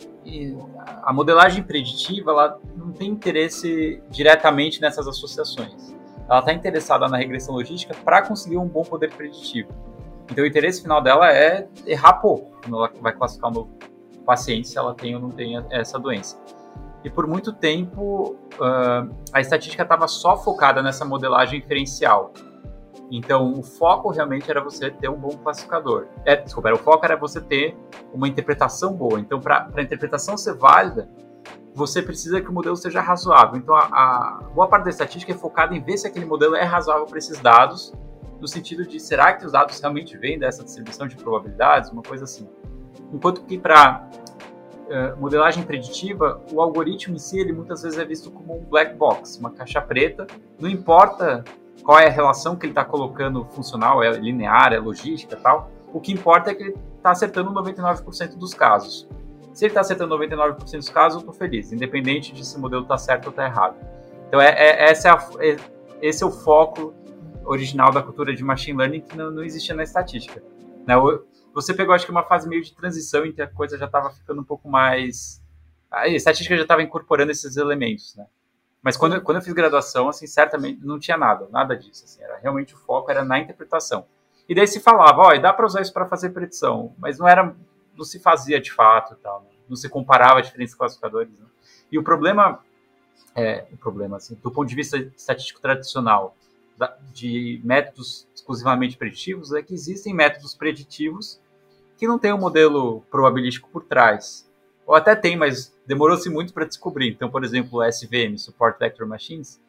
a modelagem preditiva ela não tem interesse diretamente nessas associações. Ela está interessada na regressão logística para conseguir um bom poder preditivo. Então o interesse final dela é errar pouco quando ela vai classificar um novo paciente se ela tem ou não tem essa doença. E por muito tempo uh, a estatística estava só focada nessa modelagem inferencial. Então o foco realmente era você ter um bom classificador. É, desculpa, era, o foco era você ter uma interpretação boa. Então para a interpretação ser válida, você precisa que o modelo seja razoável. Então a, a boa parte da estatística é focada em ver se aquele modelo é razoável para esses dados, no sentido de será que os dados realmente vêm dessa distribuição de probabilidades, uma coisa assim. Enquanto que para uh, modelagem preditiva, o algoritmo em si, ele muitas vezes é visto como um black box, uma caixa preta. Não importa qual é a relação que ele está colocando funcional, é linear, é logística tal. O que importa é que ele está acertando 99% dos casos. Se ele está acertando 99% dos casos, eu estou feliz, independente de se o modelo está certo ou está errado. Então, é, é, essa é a, é, esse é o foco original da cultura de machine learning que não, não existia na estatística. Né? Você pegou, acho que, uma fase meio de transição em que a coisa já estava ficando um pouco mais. A estatística já estava incorporando esses elementos, né? Mas quando, quando eu fiz graduação, assim, certamente não tinha nada, nada disso. Assim, era realmente o foco era na interpretação. E daí se falava, ó, dá para usar isso para fazer predição, mas não era, não se fazia de fato, tal, né? não se comparava diferentes classificadores. Né? E o problema, é, o problema, assim, do ponto de vista estatístico tradicional, de métodos exclusivamente preditivos, é que existem métodos preditivos que não tem um modelo probabilístico por trás. Ou até tem, mas demorou-se muito para descobrir. Então, por exemplo, o SVM, Support Vector Machines,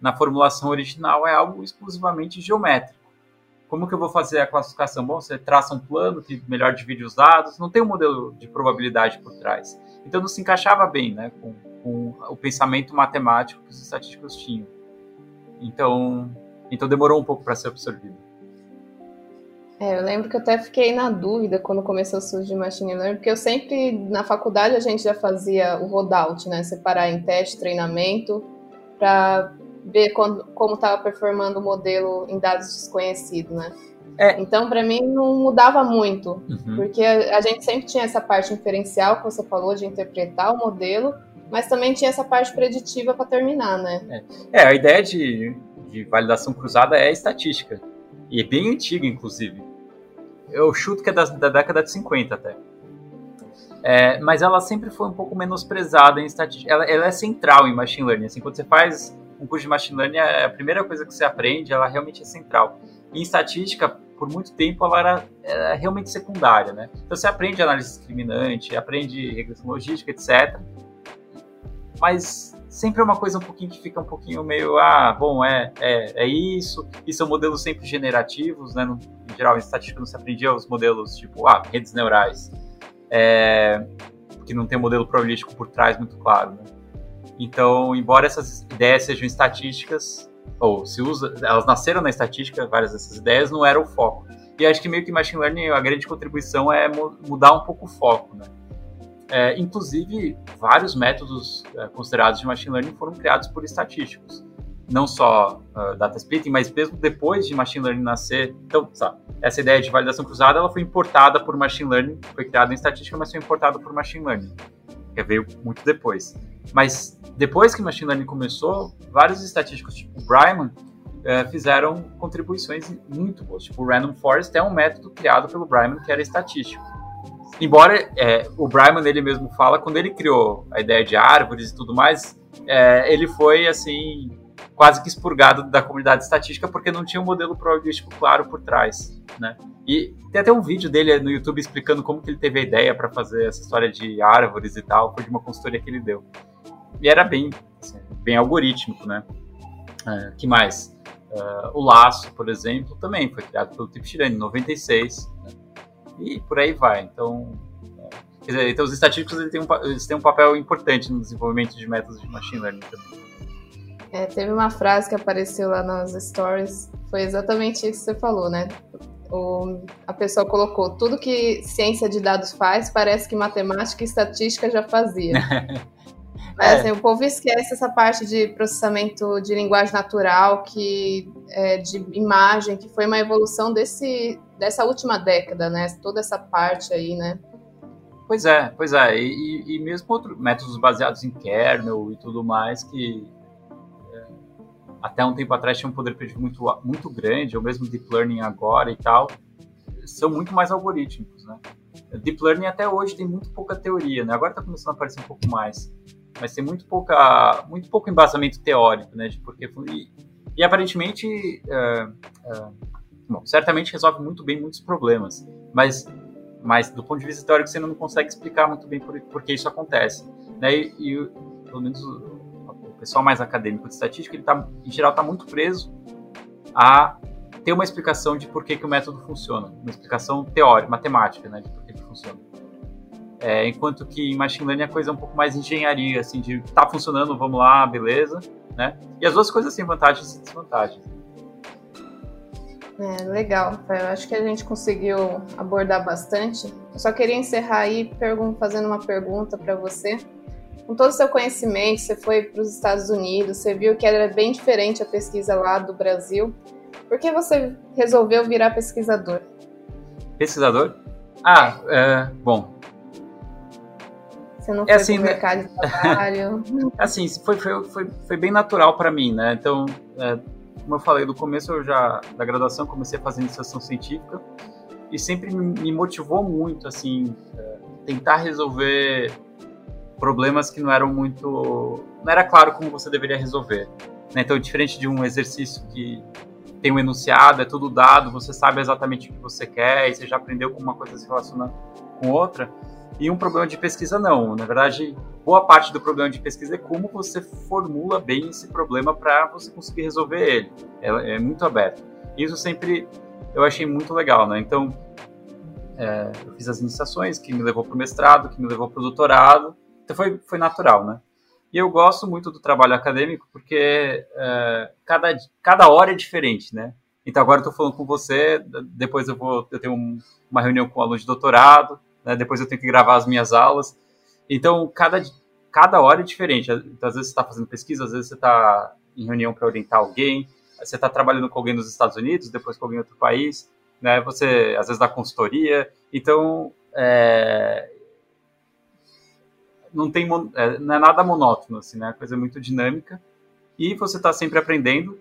na formulação original é algo exclusivamente geométrico. Como que eu vou fazer a classificação? Bom, você traça um plano que melhor divide os dados, não tem um modelo de probabilidade por trás. Então não se encaixava bem né, com, com o pensamento matemático que os estatísticos tinham. Então, então demorou um pouco para ser absorvido. É, eu lembro que eu até fiquei na dúvida quando começou a surgir machine learning, porque eu sempre, na faculdade, a gente já fazia o rodout, né? Separar em teste, treinamento, para ver quando, como estava performando o modelo em dados desconhecidos, né? É. Então, para mim, não mudava muito, uhum. porque a, a, gente sempre tinha essa parte inferencial que você falou de interpretar o modelo, mas também tinha essa parte preditiva para terminar, né? É. é, a ideia de, de validação cruzada é estatística. E é bem antiga, inclusive eu chuto que é da, da década de 50 até. É, mas ela sempre foi um pouco menosprezada em estatística. Ela, ela, é central em machine learning. Assim, quando você faz um curso de machine learning, é a primeira coisa que você aprende, ela realmente é central. E em estatística, por muito tempo, ela era, era realmente secundária, né? Então você aprende análise discriminante, aprende regressão logística, etc. Mas sempre é uma coisa um pouquinho que fica um pouquinho meio, ah, bom, é, é, é isso, e são modelos sempre generativos, né? No, em geral, em estatística não se aprendia os modelos tipo, ah, redes neurais, é, que não tem um modelo probabilístico por trás muito claro, né? Então, embora essas ideias sejam estatísticas, ou se usa, elas nasceram na estatística, várias dessas ideias, não era o foco. E acho que meio que machine learning, a grande contribuição é mudar um pouco o foco, né? É, inclusive, vários métodos é, considerados de machine learning foram criados por estatísticos. Não só uh, data splitting, mas mesmo depois de machine learning nascer. Então, sabe, essa ideia de validação cruzada ela foi importada por machine learning, foi criada em estatística, mas foi importada por machine learning, que veio muito depois. Mas depois que machine learning começou, vários estatísticos, tipo Bryman, é, fizeram contribuições muito boas. Tipo, o Random Forest é um método criado pelo Bryman que era estatístico. Embora é, o Bryman ele mesmo fala, quando ele criou a ideia de árvores e tudo mais, é, ele foi assim quase que expurgado da comunidade estatística porque não tinha um modelo probabilístico claro por trás, né? E tem até um vídeo dele no YouTube explicando como que ele teve a ideia para fazer essa história de árvores e tal, foi de uma consultoria que ele deu. e era bem, assim, bem algorítmico, né? Uh, que mais? Uh, o Laço, por exemplo, também foi criado pelo Tip Tirani em 96, né? E por aí vai. Então, quer dizer, então os estatísticos eles têm, um, eles têm um papel importante no desenvolvimento de métodos de machine learning também. É, teve uma frase que apareceu lá nas stories, foi exatamente isso que você falou, né? O, a pessoa colocou tudo que ciência de dados faz parece que matemática e estatística já fazia. Mas é. assim, o povo esquece essa parte de processamento de linguagem natural, que é, de imagem, que foi uma evolução desse, dessa última década, né? Toda essa parte aí, né? Pois é, pois é. E, e mesmo outros métodos baseados em kernel e tudo mais, que é, até um tempo atrás tinha um poder preditivo muito, muito grande, ou mesmo deep learning agora e tal, são muito mais algorítmicos, né? Deep learning até hoje tem muito pouca teoria, né? Agora está começando a aparecer um pouco mais mas tem muito pouca, muito pouco embasamento teórico, né, de porque e, e aparentemente, uh, uh, bom, certamente resolve muito bem muitos problemas, mas, mas do ponto de vista teórico você não consegue explicar muito bem por, por que isso acontece, né, e, e pelo menos o, o, pessoal mais acadêmico de estatística, ele tá, em geral está muito preso a ter uma explicação de por que, que o método funciona, uma explicação teórica, matemática, né, de por que ele funciona. É, enquanto que em machine learning a coisa é um pouco mais engenharia, assim, de tá funcionando, vamos lá, beleza, né? E as duas coisas têm vantagens e desvantagens. É, legal. Eu acho que a gente conseguiu abordar bastante. Eu só queria encerrar aí fazendo uma pergunta para você. Com todo o seu conhecimento, você foi para os Estados Unidos, você viu que era bem diferente a pesquisa lá do Brasil. Por que você resolveu virar pesquisador? Pesquisador? Ah, é, bom, você não é foi assim, pro né? mercado de trabalho? assim, foi, foi, foi, foi bem natural para mim, né? Então, é, como eu falei, no começo eu já, da graduação, comecei fazer iniciação científica e sempre me motivou muito, assim, é, tentar resolver problemas que não eram muito... Não era claro como você deveria resolver. Né? Então, diferente de um exercício que tem um enunciado, é tudo dado, você sabe exatamente o que você quer e você já aprendeu como uma coisa se relaciona com outra, e um problema de pesquisa não. Na verdade, boa parte do problema de pesquisa é como você formula bem esse problema para você conseguir resolver ele. É, é, muito aberto. Isso sempre eu achei muito legal, né? Então, é, eu fiz as iniciações que me levou para o mestrado, que me levou para o doutorado. Então foi, foi natural, né? E eu gosto muito do trabalho acadêmico porque é, cada, cada hora é diferente, né? Então agora eu estou falando com você, depois eu vou eu tenho um, uma reunião com um aluno de doutorado, né? depois eu tenho que gravar as minhas aulas. Então, cada, cada hora é diferente. Então, às vezes você está fazendo pesquisa, às vezes você está em reunião para orientar alguém, você está trabalhando com alguém nos Estados Unidos, depois com alguém em outro país, né? Você, às vezes, dá consultoria. Então, é, não tem é, não é nada monótono, assim, né? A coisa é muito dinâmica e você está sempre aprendendo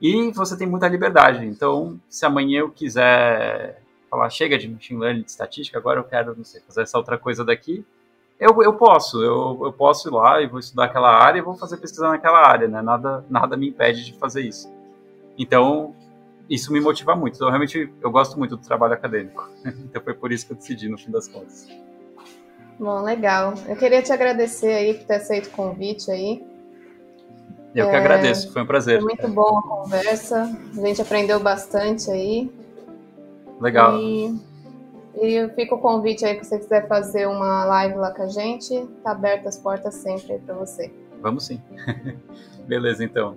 e você tem muita liberdade. Então, se amanhã eu quiser falar, chega de machine learning, de estatística, agora eu quero, não sei, fazer essa outra coisa daqui, eu, eu posso, eu, eu posso ir lá e vou estudar aquela área e vou fazer pesquisa naquela área, né? Nada, nada me impede de fazer isso. Então, isso me motiva muito. Então, realmente, eu gosto muito do trabalho acadêmico. então, foi por isso que eu decidi, no fim das contas. Bom, legal. Eu queria te agradecer aí por ter aceito o convite aí. Eu é... que agradeço, foi um prazer. Foi muito bom a conversa, a gente aprendeu bastante aí. Legal. E, e fica o convite aí, se você quiser fazer uma live lá com a gente, tá aberta as portas sempre aí para você. Vamos sim. Beleza, então.